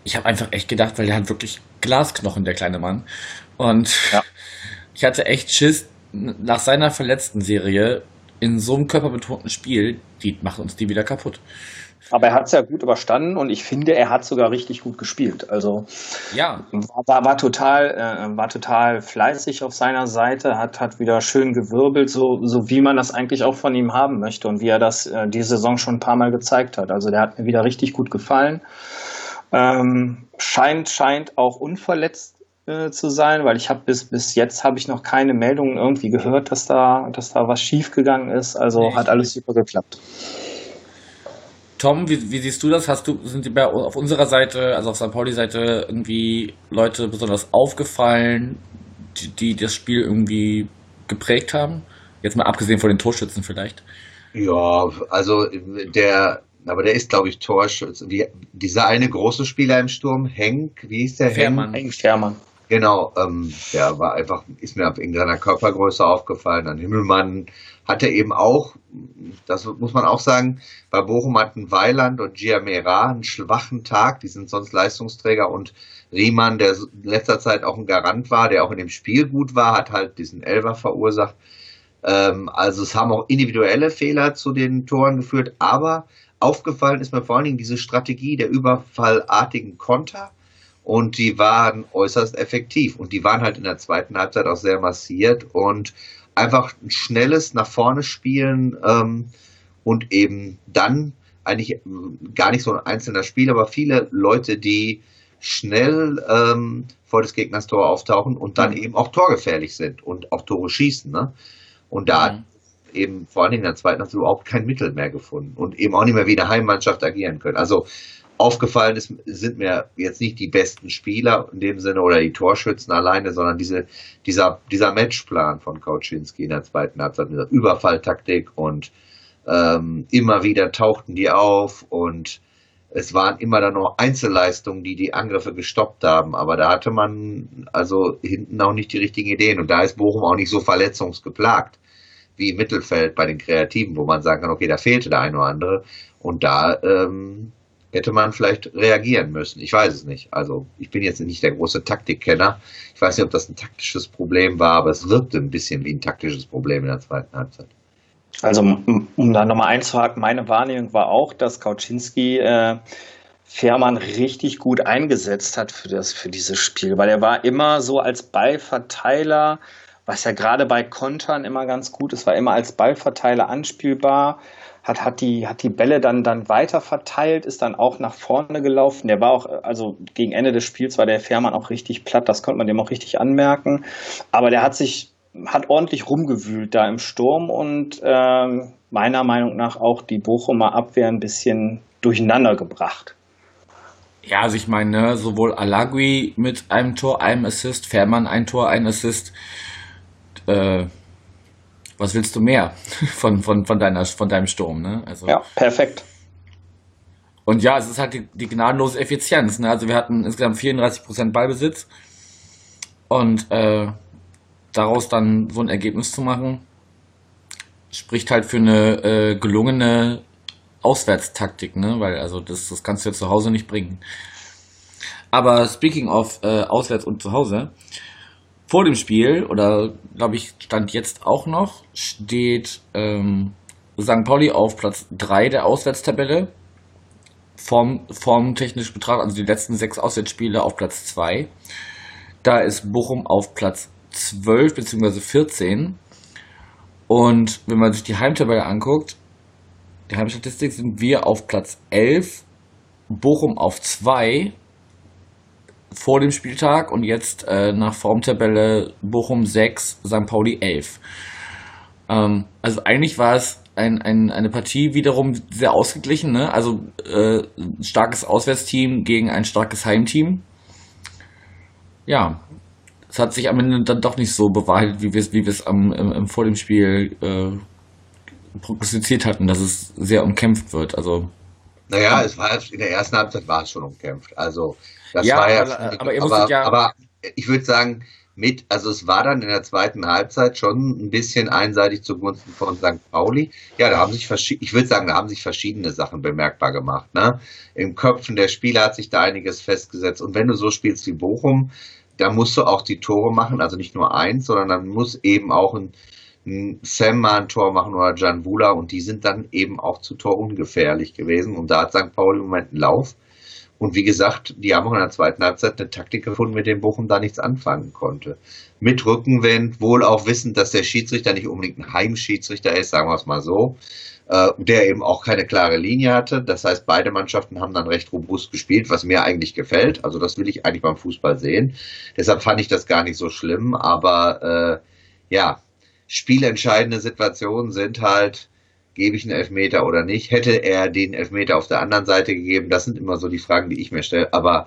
ich habe einfach echt gedacht, weil der hat wirklich Glasknochen, der kleine Mann. Und ja. ich hatte echt Schiss, nach seiner verletzten Serie in so einem körperbetonten Spiel, die macht uns die wieder kaputt. Aber er hat es ja gut überstanden und ich finde, er hat sogar richtig gut gespielt. Also ja. war, war, total, äh, war total fleißig auf seiner Seite, hat, hat wieder schön gewirbelt, so, so wie man das eigentlich auch von ihm haben möchte und wie er das äh, die Saison schon ein paar Mal gezeigt hat. Also der hat mir wieder richtig gut gefallen. Ähm, scheint, scheint auch unverletzt äh, zu sein, weil ich habe bis, bis jetzt habe ich noch keine Meldungen irgendwie gehört, dass da, dass da was schiefgegangen ist. Also nee, hat alles super geklappt. Tom, wie, wie, siehst du das? Hast du, sind die bei, auf unserer Seite, also auf St. Pauli-Seite, irgendwie Leute besonders aufgefallen, die, die, das Spiel irgendwie geprägt haben? Jetzt mal abgesehen von den Torschützen vielleicht. Ja, also der, aber der ist, glaube ich, Torschütze. Wie, dieser eine große Spieler im Sturm, Henk, wie hieß der? Fährmann. Henk Fährmann. Genau, ähm, der war einfach, ist mir in seiner Körpergröße aufgefallen. Dann Himmelmann hatte eben auch, das muss man auch sagen, bei Bochum hatten Weiland und Giamera einen schwachen Tag, die sind sonst Leistungsträger. Und Riemann, der in letzter Zeit auch ein Garant war, der auch in dem Spiel gut war, hat halt diesen Elver verursacht. Ähm, also es haben auch individuelle Fehler zu den Toren geführt, aber aufgefallen ist mir vor allen Dingen diese Strategie der überfallartigen Konter. Und die waren äußerst effektiv. Und die waren halt in der zweiten Halbzeit auch sehr massiert. Und einfach ein schnelles nach vorne spielen ähm, und eben dann eigentlich äh, gar nicht so ein einzelner Spiel, aber viele Leute, die schnell ähm, vor des Gegners Tor auftauchen und dann mhm. eben auch torgefährlich sind und auch Tore schießen. Ne? Und da mhm. eben vor allen Dingen in der zweiten Halbzeit überhaupt kein Mittel mehr gefunden und eben auch nicht mehr wie eine Heimmannschaft agieren können. Also aufgefallen ist, sind mir jetzt nicht die besten Spieler in dem Sinne oder die Torschützen alleine, sondern diese, dieser, dieser Matchplan von Kauczynski in der zweiten Halbzeit mit der Überfalltaktik und ähm, immer wieder tauchten die auf und es waren immer dann noch Einzelleistungen, die die Angriffe gestoppt haben, aber da hatte man also hinten auch nicht die richtigen Ideen. Und da ist Bochum auch nicht so verletzungsgeplagt wie im Mittelfeld bei den Kreativen, wo man sagen kann, okay, da fehlte der eine oder andere. Und da ähm, hätte man vielleicht reagieren müssen. Ich weiß es nicht. Also ich bin jetzt nicht der große Taktikkenner. Ich weiß nicht, ob das ein taktisches Problem war, aber es wirkte ein bisschen wie ein taktisches Problem in der zweiten Halbzeit. Also um da nochmal einzuhaken, meine Wahrnehmung war auch, dass Kauczynski äh, Fährmann richtig gut eingesetzt hat für, das, für dieses Spiel, weil er war immer so als Ballverteiler, was ja gerade bei Kontern immer ganz gut ist, war immer als Ballverteiler anspielbar hat, hat, die, hat die Bälle dann, dann weiter verteilt, ist dann auch nach vorne gelaufen. Der war auch, also gegen Ende des Spiels war der Fährmann auch richtig platt, das konnte man dem auch richtig anmerken. Aber der hat sich, hat ordentlich rumgewühlt da im Sturm und ähm, meiner Meinung nach auch die Bochumer Abwehr ein bisschen durcheinander gebracht. Ja, also ich meine, ne, sowohl Alagui mit einem Tor, einem Assist, Fährmann ein Tor, ein Assist. Äh, was willst du mehr von, von, von, deiner, von deinem Sturm? Ne? Also, ja, perfekt. Und ja, es ist halt die, die gnadenlose Effizienz. Ne? Also wir hatten insgesamt 34% Ballbesitz und äh, daraus dann so ein Ergebnis zu machen, spricht halt für eine äh, gelungene Auswärtstaktik, ne? Weil also das, das kannst du ja zu Hause nicht bringen. Aber speaking of äh, Auswärts und zu Hause, vor dem Spiel, oder glaube ich, stand jetzt auch noch, steht ähm, St. Pauli auf Platz 3 der Auswärtstabelle. Form, formtechnisch betrachtet, also die letzten sechs Auswärtsspiele auf Platz 2. Da ist Bochum auf Platz 12 bzw. 14. Und wenn man sich die Heimtabelle anguckt, die Heimstatistik sind wir auf Platz 11, Bochum auf 2 vor dem Spieltag und jetzt äh, nach Formtabelle Bochum 6, St. Pauli 11. Ähm, also eigentlich war es ein, ein, eine Partie wiederum sehr ausgeglichen. Ne? Also äh, starkes Auswärtsteam gegen ein starkes Heimteam. Ja, es hat sich am Ende dann doch nicht so bewahrheitet, wie wir es wie vor dem Spiel äh, prognostiziert hatten, dass es sehr umkämpft wird. Also naja, es war in der ersten Halbzeit war es schon umkämpft. Also das ja, war ja, aber, aber, aber, ja aber ich würde sagen, mit, also es war dann in der zweiten Halbzeit schon ein bisschen einseitig zugunsten von St. Pauli. Ja, da haben sich verschiedene, ich würde sagen, da haben sich verschiedene Sachen bemerkbar gemacht. Ne? Im Köpfen der Spieler hat sich da einiges festgesetzt. Und wenn du so spielst wie Bochum, da musst du auch die Tore machen, also nicht nur eins, sondern dann muss eben auch ein, ein Sam mal ein Tor machen oder Jan Wula und die sind dann eben auch zu Tor ungefährlich gewesen. Und da hat St. Pauli im Moment einen Lauf. Und wie gesagt, die haben auch in der zweiten Halbzeit eine Taktik gefunden, mit dem Bochum da nichts anfangen konnte. Mit Rückenwind, wohl auch wissend, dass der Schiedsrichter nicht unbedingt ein Heimschiedsrichter ist, sagen wir es mal so, äh, der eben auch keine klare Linie hatte. Das heißt, beide Mannschaften haben dann recht robust gespielt, was mir eigentlich gefällt. Also das will ich eigentlich beim Fußball sehen. Deshalb fand ich das gar nicht so schlimm. Aber äh, ja, spielentscheidende Situationen sind halt gebe ich einen Elfmeter oder nicht? Hätte er den Elfmeter auf der anderen Seite gegeben? Das sind immer so die Fragen, die ich mir stelle. Aber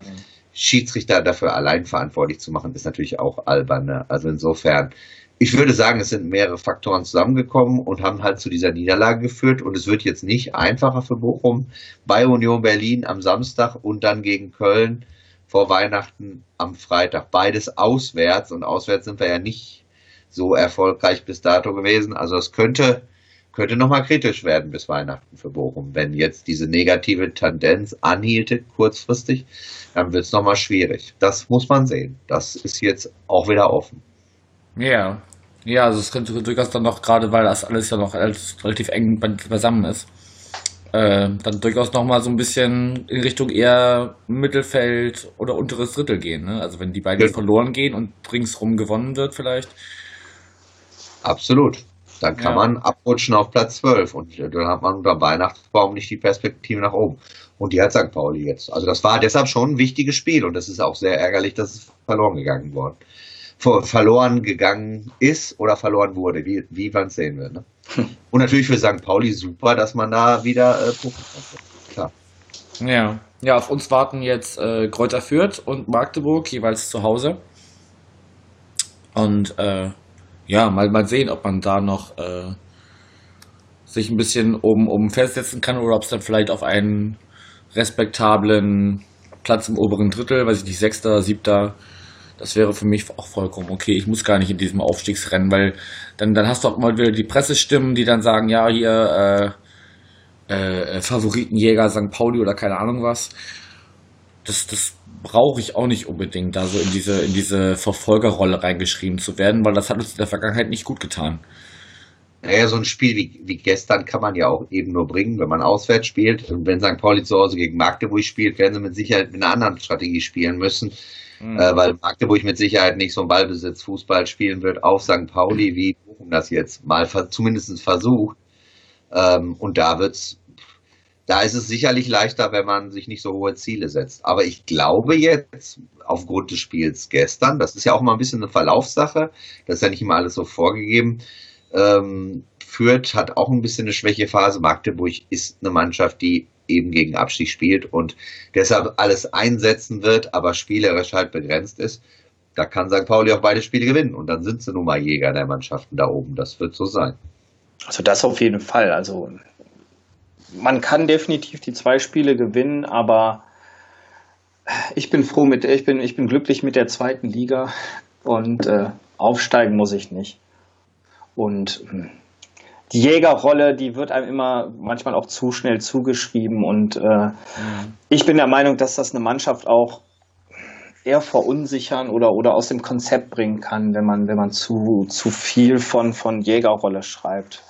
Schiedsrichter dafür allein verantwortlich zu machen, ist natürlich auch albern. Ne? Also insofern, ich würde sagen, es sind mehrere Faktoren zusammengekommen und haben halt zu dieser Niederlage geführt. Und es wird jetzt nicht einfacher für Bochum bei Union Berlin am Samstag und dann gegen Köln vor Weihnachten am Freitag. Beides auswärts und auswärts sind wir ja nicht so erfolgreich bis dato gewesen. Also es könnte, könnte nochmal kritisch werden bis Weihnachten für Bochum. Wenn jetzt diese negative Tendenz anhielte, kurzfristig, dann wird es nochmal schwierig. Das muss man sehen. Das ist jetzt auch wieder offen. Ja, ja, also es könnte durchaus dann noch, gerade weil das alles ja noch relativ eng beisammen ist, äh, dann durchaus noch mal so ein bisschen in Richtung eher Mittelfeld oder unteres Drittel gehen. Ne? Also wenn die beiden ja. verloren gehen und ringsrum gewonnen wird vielleicht. Absolut. Dann kann ja. man abrutschen auf Platz 12 und dann hat man unter Weihnachtsbaum nicht die Perspektive nach oben. Und die hat St. Pauli jetzt. Also das war deshalb schon ein wichtiges Spiel und das ist auch sehr ärgerlich, dass es verloren gegangen worden verloren gegangen ist oder verloren wurde, wie, wie man es sehen will. Ne? Und natürlich für St. Pauli super, dass man da wieder äh, punkten Klar. Ja. ja, auf uns warten jetzt äh, Kräuter Fürth und Magdeburg, jeweils zu Hause. Und äh, ja, mal, mal sehen, ob man da noch äh, sich ein bisschen um, um festsetzen kann oder ob es dann vielleicht auf einen respektablen Platz im oberen Drittel, weiß ich nicht, Sechster, Siebter, das wäre für mich auch vollkommen okay. Ich muss gar nicht in diesem Aufstiegsrennen, weil dann, dann hast du auch mal wieder die Pressestimmen, die dann sagen, ja, hier äh, äh, Favoritenjäger St. Pauli oder keine Ahnung was. Das, das brauche ich auch nicht unbedingt, da so in diese, in diese Verfolgerrolle reingeschrieben zu werden, weil das hat uns in der Vergangenheit nicht gut getan. Naja, so ein Spiel wie, wie gestern kann man ja auch eben nur bringen, wenn man auswärts spielt. Und wenn St. Pauli zu Hause gegen Magdeburg spielt, werden sie mit Sicherheit mit einer anderen Strategie spielen müssen mhm. äh, weil Magdeburg mit Sicherheit nicht so ein Ballbesitz-Fußball spielen wird auf St. Pauli, wie Bochum das jetzt mal zumindest versucht. Ähm, und da wird's, da ist es sicherlich leichter, wenn man sich nicht so hohe Ziele setzt. Aber ich glaube jetzt, aufgrund des Spiels gestern, das ist ja auch mal ein bisschen eine Verlaufssache, das ist ja nicht immer alles so vorgegeben, ähm, Fürth hat auch ein bisschen eine Schwächephase. Magdeburg ist eine Mannschaft, die eben gegen Abstieg spielt und deshalb alles einsetzen wird, aber spielerisch halt begrenzt ist. Da kann St. Pauli auch beide Spiele gewinnen und dann sind sie nun mal Jäger der Mannschaften da oben. Das wird so sein. Also das auf jeden Fall. Also man kann definitiv die zwei Spiele gewinnen, aber ich bin froh mit, ich bin, ich bin glücklich mit der zweiten Liga und äh, aufsteigen muss ich nicht. Und hm, die Jägerrolle, die wird einem immer manchmal auch zu schnell zugeschrieben. Und äh, mhm. ich bin der Meinung, dass das eine Mannschaft auch eher verunsichern oder, oder aus dem Konzept bringen kann, wenn man, wenn man zu, zu viel von, von Jägerrolle schreibt.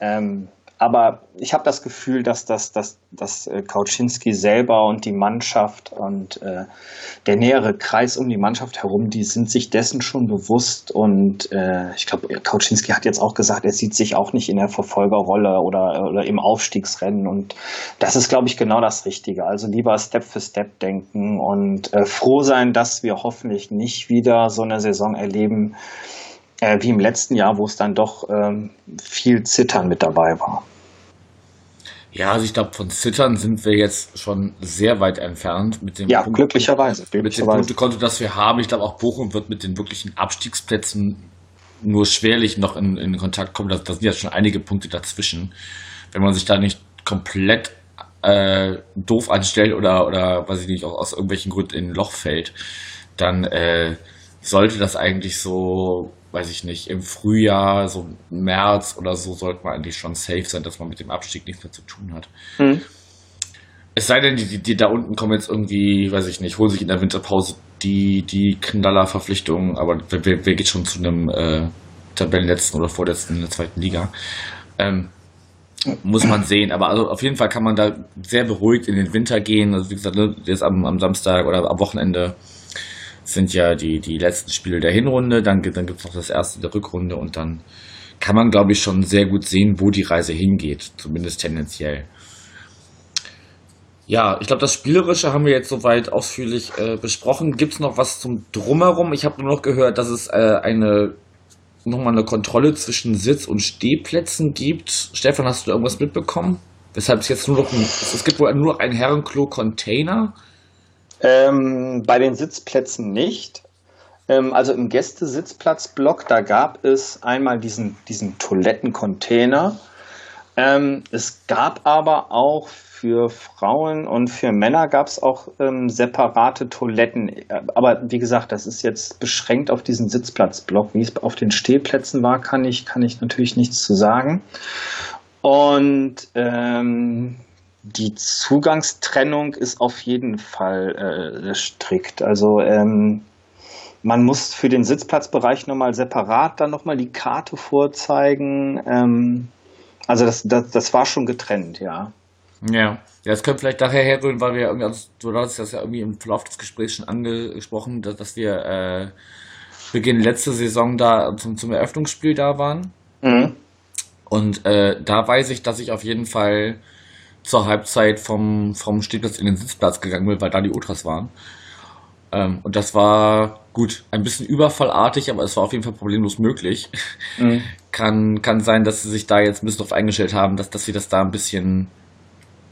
Ähm, aber ich habe das Gefühl, dass das dass, dass, äh, Kauczynski selber und die Mannschaft und äh, der nähere Kreis um die Mannschaft herum, die sind sich dessen schon bewusst. Und äh, ich glaube, Kauczynski hat jetzt auch gesagt, er sieht sich auch nicht in der Verfolgerrolle oder, oder im Aufstiegsrennen. Und das ist, glaube ich, genau das Richtige. Also lieber Step für Step denken und äh, froh sein, dass wir hoffentlich nicht wieder so eine Saison erleben, äh, wie im letzten Jahr, wo es dann doch ähm, viel Zittern mit dabei war. Ja, also ich glaube, von Zittern sind wir jetzt schon sehr weit entfernt mit dem ja, Punkt, glücklicherweise, glücklicherweise. Mit dem Punktekonto, das wir haben. Ich glaube, auch Bochum wird mit den wirklichen Abstiegsplätzen nur schwerlich noch in, in Kontakt kommen. Da, da sind ja schon einige Punkte dazwischen. Wenn man sich da nicht komplett äh, doof anstellt oder, oder weiß ich nicht, auch aus irgendwelchen Gründen in ein Loch fällt, dann äh, sollte das eigentlich so weiß ich nicht, im Frühjahr, so März oder so, sollte man eigentlich schon safe sein, dass man mit dem Abstieg nichts mehr zu tun hat. Mhm. Es sei denn, die, die, die, da unten kommen jetzt irgendwie, weiß ich nicht, holen sich in der Winterpause die, die Knaller-Verpflichtungen, aber wer, wer geht schon zu einem äh, Tabellenletzten oder Vorletzten in der zweiten Liga? Ähm, muss man sehen. Aber also auf jeden Fall kann man da sehr beruhigt in den Winter gehen. Also wie gesagt, ne, jetzt am, am Samstag oder am Wochenende sind ja die, die letzten Spiele der Hinrunde, dann, dann gibt es noch das erste der Rückrunde und dann kann man, glaube ich, schon sehr gut sehen, wo die Reise hingeht, zumindest tendenziell. Ja, ich glaube, das Spielerische haben wir jetzt soweit ausführlich äh, besprochen. Gibt es noch was zum Drumherum? Ich habe nur noch gehört, dass es äh, eine nochmal eine Kontrolle zwischen Sitz- und Stehplätzen gibt. Stefan, hast du irgendwas mitbekommen? Weshalb es jetzt nur noch ein, es gibt wohl nur noch einen Herrenklo-Container ähm, bei den Sitzplätzen nicht. Ähm, also im Gästesitzplatzblock, da gab es einmal diesen, diesen Toilettencontainer. Ähm, es gab aber auch für Frauen und für Männer gab es auch ähm, separate Toiletten. Aber wie gesagt, das ist jetzt beschränkt auf diesen Sitzplatzblock. Wie es auf den Stehplätzen war, kann ich, kann ich natürlich nichts zu sagen. Und ähm, die Zugangstrennung ist auf jeden Fall äh, strikt. Also ähm, man muss für den Sitzplatzbereich nochmal separat dann nochmal die Karte vorzeigen. Ähm, also das, das, das war schon getrennt, ja. Ja, ja, das könnte vielleicht daher herrühren, weil wir irgendwie, also du hast das ja irgendwie im Verlauf des Gesprächs schon angesprochen, dass, dass wir äh, Beginn letzte Saison da zum, zum Eröffnungsspiel da waren. Mhm. Und äh, da weiß ich, dass ich auf jeden Fall zur Halbzeit vom, vom Stehplatz in den Sitzplatz gegangen bin, weil da die Ultras waren. Ähm, und das war gut, ein bisschen überfallartig, aber es war auf jeden Fall problemlos möglich. Mhm. kann, kann sein, dass sie sich da jetzt ein bisschen drauf eingestellt haben, dass, dass sie das da ein bisschen,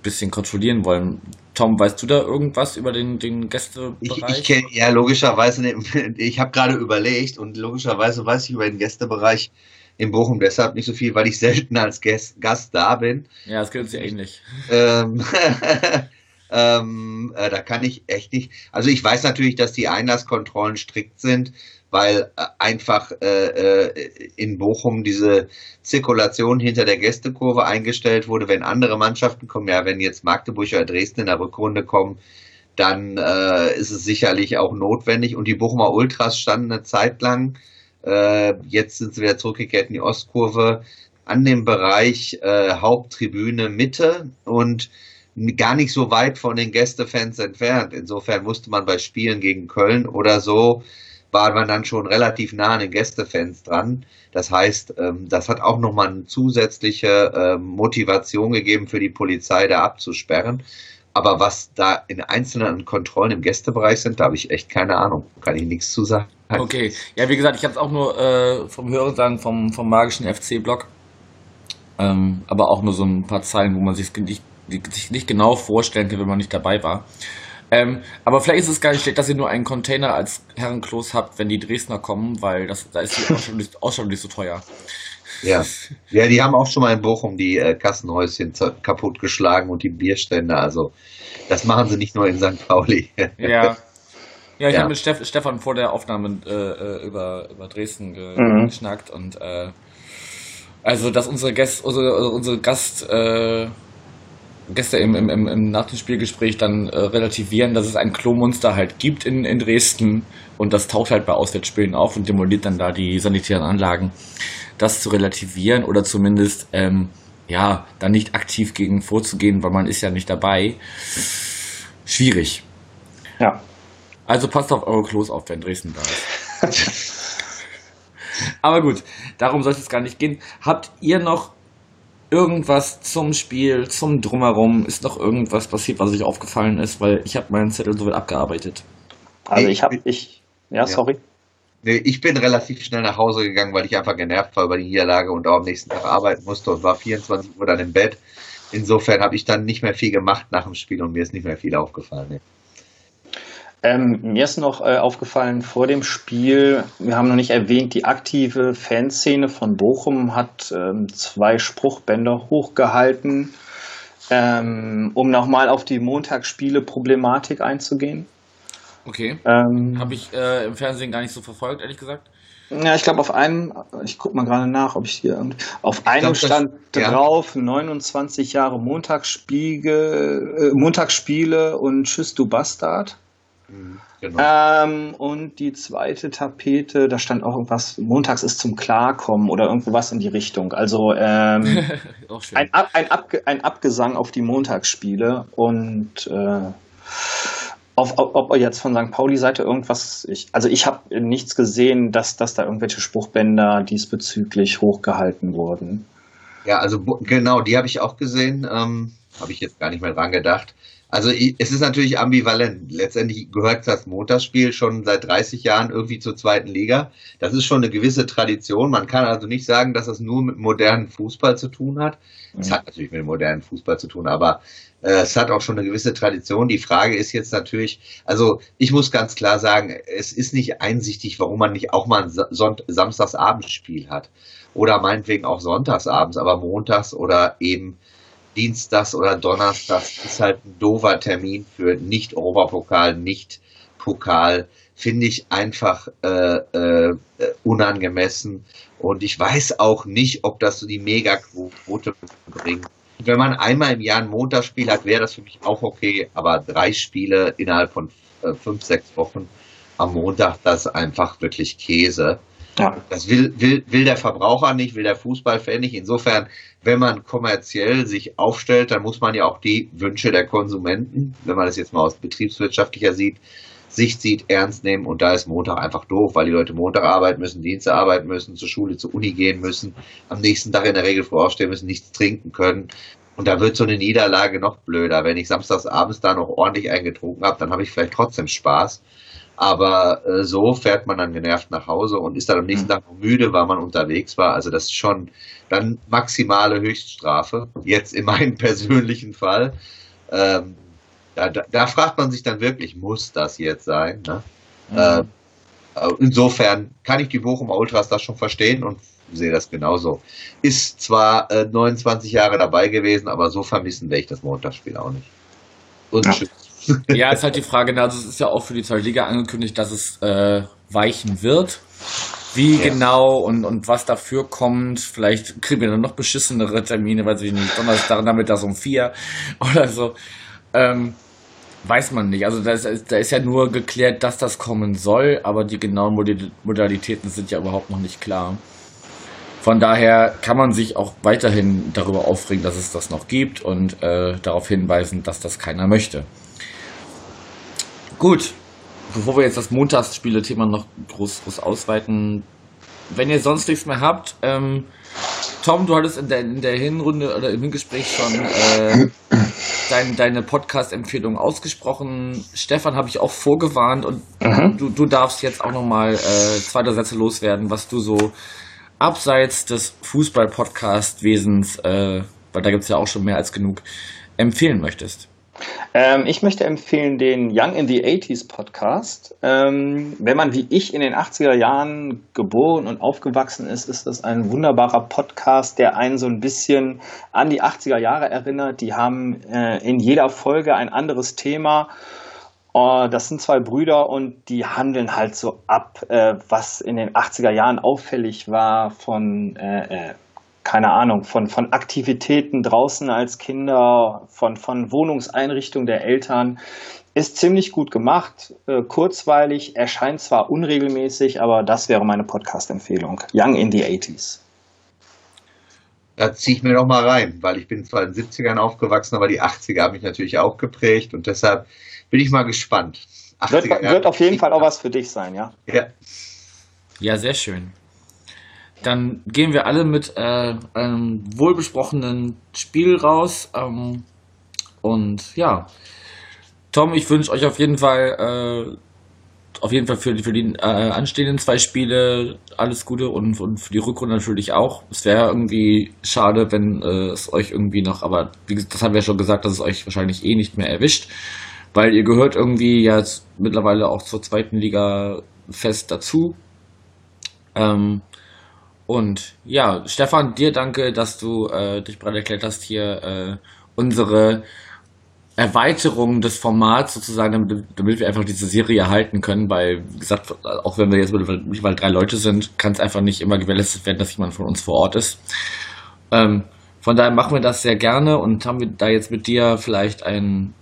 bisschen kontrollieren wollen. Tom, weißt du da irgendwas über den, den Gästebereich? Ich, ich kenne, ja, logischerweise, ich habe gerade überlegt und logischerweise weiß ich über den Gästebereich in Bochum deshalb nicht so viel, weil ich selten als Gast, Gast da bin. Ja, das geht ja ähnlich. Ähm, ähm, äh, da kann ich echt nicht. Also ich weiß natürlich, dass die Einlasskontrollen strikt sind, weil äh, einfach äh, äh, in Bochum diese Zirkulation hinter der Gästekurve eingestellt wurde, wenn andere Mannschaften kommen. Ja, wenn jetzt Magdeburg oder Dresden in der Rückrunde kommen, dann äh, ist es sicherlich auch notwendig. Und die Bochumer Ultras standen eine Zeit lang äh, jetzt sind sie wieder zurückgekehrt in die Ostkurve an dem Bereich äh, Haupttribüne Mitte und gar nicht so weit von den Gästefans entfernt. Insofern musste man bei Spielen gegen Köln oder so, war man dann schon relativ nah an den Gästefans dran. Das heißt, ähm, das hat auch nochmal eine zusätzliche ähm, Motivation gegeben für die Polizei, da abzusperren. Aber was da in einzelnen Kontrollen im Gästebereich sind, da habe ich echt keine Ahnung. Kann ich nichts zu sagen. Okay, ja, wie gesagt, ich habe es auch nur äh, vom Hören sagen vom, vom magischen FC-Blog. Ähm, aber auch nur so ein paar Zeilen, wo man sich nicht, sich nicht genau vorstellen kann, wenn man nicht dabei war. Ähm, aber vielleicht ist es gar nicht schlecht, dass ihr nur einen Container als Herrenklos habt, wenn die Dresdner kommen, weil das, da ist die nicht, Ausstellung nicht so teuer. Ja. ja, die haben auch schon mal in Bochum die äh, Kassenhäuschen kaputtgeschlagen und die Bierstände. Also das machen sie nicht nur in St. Pauli. Ja. Ja, ich ja. habe mit Steff, Stefan vor der Aufnahme äh, äh, über, über Dresden ge mhm. geschnackt und äh, also dass unsere Gäste, unsere, unsere Gast äh, Gäste im, im, im, im nach dem Spielgespräch dann äh, relativieren, dass es ein Klomonster halt gibt in, in Dresden und das taucht halt bei Auswärtsspielen auf und demoliert dann da die sanitären Anlagen das zu relativieren oder zumindest ähm, ja, dann nicht aktiv gegen vorzugehen, weil man ist ja nicht dabei. Schwierig. Ja. Also passt auf eure Klos auf, wenn Dresden da ist. Aber gut, darum soll es gar nicht gehen. Habt ihr noch irgendwas zum Spiel, zum Drumherum? Ist noch irgendwas passiert, was euch aufgefallen ist? Weil ich habe meinen Zettel soweit abgearbeitet. Also ich habe, ich, ja, sorry. Ich bin relativ schnell nach Hause gegangen, weil ich einfach genervt war über die Niederlage und auch am nächsten Tag arbeiten musste und war 24 Uhr dann im Bett. Insofern habe ich dann nicht mehr viel gemacht nach dem Spiel und mir ist nicht mehr viel aufgefallen. Ne. Ähm, mir ist noch äh, aufgefallen vor dem Spiel, wir haben noch nicht erwähnt, die aktive Fanszene von Bochum hat ähm, zwei Spruchbänder hochgehalten, ähm, um nochmal auf die Montagsspiele-Problematik einzugehen. Okay. Ähm, Habe ich äh, im Fernsehen gar nicht so verfolgt, ehrlich gesagt. Ja, ich glaube auf einem, ich gucke mal gerade nach, ob ich hier irgendwie, auf einem glaub, stand das, drauf ja. 29 Jahre Montagsspiele, äh, Montagsspiele und Tschüss du Bastard. Genau. Ähm, und die zweite Tapete, da stand auch irgendwas, montags ist zum Klarkommen oder irgendwas in die Richtung. Also ähm, ein, ein, Abge ein Abgesang auf die Montagsspiele und äh, auf, ob, ob jetzt von St. Pauli-Seite irgendwas, ich, also ich habe nichts gesehen, dass, dass da irgendwelche Spruchbänder diesbezüglich hochgehalten wurden. Ja, also genau, die habe ich auch gesehen, ähm, habe ich jetzt gar nicht mehr dran gedacht. Also es ist natürlich ambivalent. Letztendlich gehört das Montagsspiel schon seit 30 Jahren irgendwie zur zweiten Liga. Das ist schon eine gewisse Tradition. Man kann also nicht sagen, dass das nur mit modernem Fußball zu tun hat. Es mhm. hat natürlich mit modernem Fußball zu tun, aber äh, es hat auch schon eine gewisse Tradition. Die Frage ist jetzt natürlich, also ich muss ganz klar sagen, es ist nicht einsichtig, warum man nicht auch mal ein Sonnt Samstagsabendspiel hat. Oder meinetwegen auch sonntagsabends, aber montags oder eben Dienstags oder Donnerstags ist halt ein doofer Termin für nicht Europapokal, nicht Pokal. Finde ich einfach äh, äh, unangemessen. Und ich weiß auch nicht, ob das so die Megaquote bringt. Wenn man einmal im Jahr ein Montagsspiel hat, wäre das für mich auch okay. Aber drei Spiele innerhalb von äh, fünf, sechs Wochen am Montag, das ist einfach wirklich Käse. Ja. Das will, will, will der Verbraucher nicht, will der Fußballfan nicht. Insofern, wenn man kommerziell sich aufstellt, dann muss man ja auch die Wünsche der Konsumenten, wenn man das jetzt mal aus betriebswirtschaftlicher Sicht, Sicht sieht, ernst nehmen. Und da ist Montag einfach doof, weil die Leute Montag arbeiten müssen, Dienstag arbeiten müssen, zur Schule, zur Uni gehen müssen, am nächsten Tag in der Regel vorausstehen müssen, nichts trinken können. Und da wird so eine Niederlage noch blöder. Wenn ich samstags abends da noch ordentlich eingetrunken habe, dann habe ich vielleicht trotzdem Spaß. Aber äh, so fährt man dann genervt nach Hause und ist dann am nächsten mhm. Tag müde, weil man unterwegs war. Also das ist schon dann maximale Höchststrafe. Jetzt in meinem persönlichen Fall. Ähm, da, da, da, fragt man sich dann wirklich, muss das jetzt sein? Ne? Mhm. Äh, insofern kann ich die Bochum Ultras das schon verstehen und sehe das genauso. Ist zwar äh, 29 Jahre dabei gewesen, aber so vermissen werde ich das Montagsspiel auch nicht. Und ja. Ja, ist halt die Frage, ne, also es ist ja auch für die zweite Liga angekündigt, dass es äh, weichen wird. Wie ja. genau und, und was dafür kommt, vielleicht kriegen wir dann noch beschissenere Termine, weil sie nicht Donnerstag das um vier oder so. Ähm, weiß man nicht. Also da ist, da ist ja nur geklärt, dass das kommen soll, aber die genauen Modalitäten sind ja überhaupt noch nicht klar. Von daher kann man sich auch weiterhin darüber aufregen, dass es das noch gibt und äh, darauf hinweisen, dass das keiner möchte. Gut, bevor wir jetzt das Montagsspiele-Thema noch groß, groß ausweiten, wenn ihr sonst nichts mehr habt, ähm, Tom, du hattest in der, in der Hinrunde oder im Gespräch schon äh, dein, deine Podcast-Empfehlung ausgesprochen. Stefan habe ich auch vorgewarnt und mhm. du, du darfst jetzt auch nochmal äh, zwei drei Sätze loswerden, was du so abseits des Fußball-Podcast-Wesens, äh, weil da gibt es ja auch schon mehr als genug, empfehlen möchtest. Ähm, ich möchte empfehlen den Young in the 80s Podcast. Ähm, wenn man wie ich in den 80er Jahren geboren und aufgewachsen ist, ist das ein wunderbarer Podcast, der einen so ein bisschen an die 80er Jahre erinnert. Die haben äh, in jeder Folge ein anderes Thema. Uh, das sind zwei Brüder und die handeln halt so ab, äh, was in den 80er Jahren auffällig war von äh, äh keine Ahnung, von, von Aktivitäten draußen als Kinder, von, von Wohnungseinrichtung der Eltern. Ist ziemlich gut gemacht, äh, kurzweilig, erscheint zwar unregelmäßig, aber das wäre meine Podcast-Empfehlung. Young in the 80s. Da ziehe ich mir noch mal rein, weil ich bin zwar in den 70ern aufgewachsen, aber die 80er haben mich natürlich auch geprägt und deshalb bin ich mal gespannt. Wird, wird auf jeden Fall auch was für dich sein, ja? Ja. Ja, sehr schön. Dann gehen wir alle mit äh, einem wohlbesprochenen Spiel raus. Ähm, und ja, Tom, ich wünsche euch auf jeden Fall, äh, auf jeden Fall für, für die äh, anstehenden zwei Spiele alles Gute und, und für die Rückrunde natürlich auch. Es wäre irgendwie schade, wenn äh, es euch irgendwie noch, aber wie das haben wir ja schon gesagt, dass es euch wahrscheinlich eh nicht mehr erwischt, weil ihr gehört irgendwie jetzt mittlerweile auch zur zweiten Liga fest dazu. Ähm, und ja, Stefan, dir danke, dass du äh, dich bereit erklärt hast, hier äh, unsere Erweiterung des Formats sozusagen, damit, wir einfach diese Serie halten können, weil, wie gesagt, auch wenn wir jetzt mal drei Leute sind, kann es einfach nicht immer gewährleistet werden, dass jemand von uns vor Ort ist. Ähm, von daher machen wir das sehr gerne und haben wir da jetzt mit dir vielleicht einen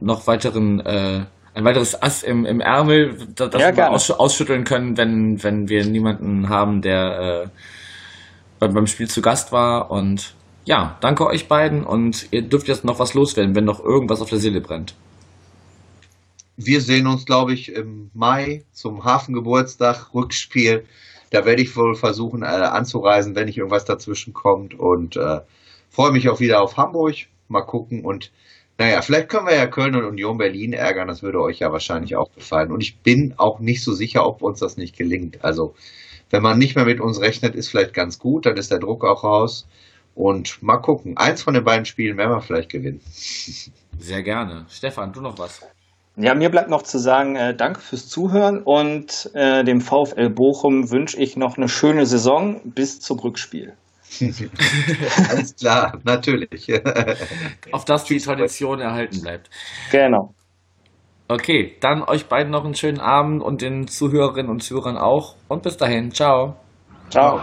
noch weiteren äh, ein weiteres Ass im, im Ärmel, das, das ja, wir aus, ausschütteln können, wenn, wenn wir niemanden haben, der äh, beim Spiel zu Gast war. Und ja, danke euch beiden und ihr dürft jetzt noch was loswerden, wenn noch irgendwas auf der Seele brennt. Wir sehen uns, glaube ich, im Mai zum Hafengeburtstag, Rückspiel. Da werde ich wohl versuchen äh, anzureisen, wenn nicht irgendwas dazwischen kommt. Und äh, freue mich auch wieder auf Hamburg. Mal gucken. Und Naja, vielleicht können wir ja Köln und Union Berlin ärgern, das würde euch ja wahrscheinlich auch gefallen. Und ich bin auch nicht so sicher, ob uns das nicht gelingt. Also, wenn man nicht mehr mit uns rechnet, ist vielleicht ganz gut, dann ist der Druck auch raus. Und mal gucken. Eins von den beiden Spielen werden wir vielleicht gewinnen. Sehr gerne. Stefan, du noch was? Ja, mir bleibt noch zu sagen, äh, danke fürs Zuhören und äh, dem VfL Bochum wünsche ich noch eine schöne Saison bis zum Rückspiel. Alles klar, natürlich. Auf dass die Tradition erhalten bleibt. Genau. Okay, dann euch beiden noch einen schönen Abend und den Zuhörerinnen und Zuhörern auch. Und bis dahin, ciao. Ciao.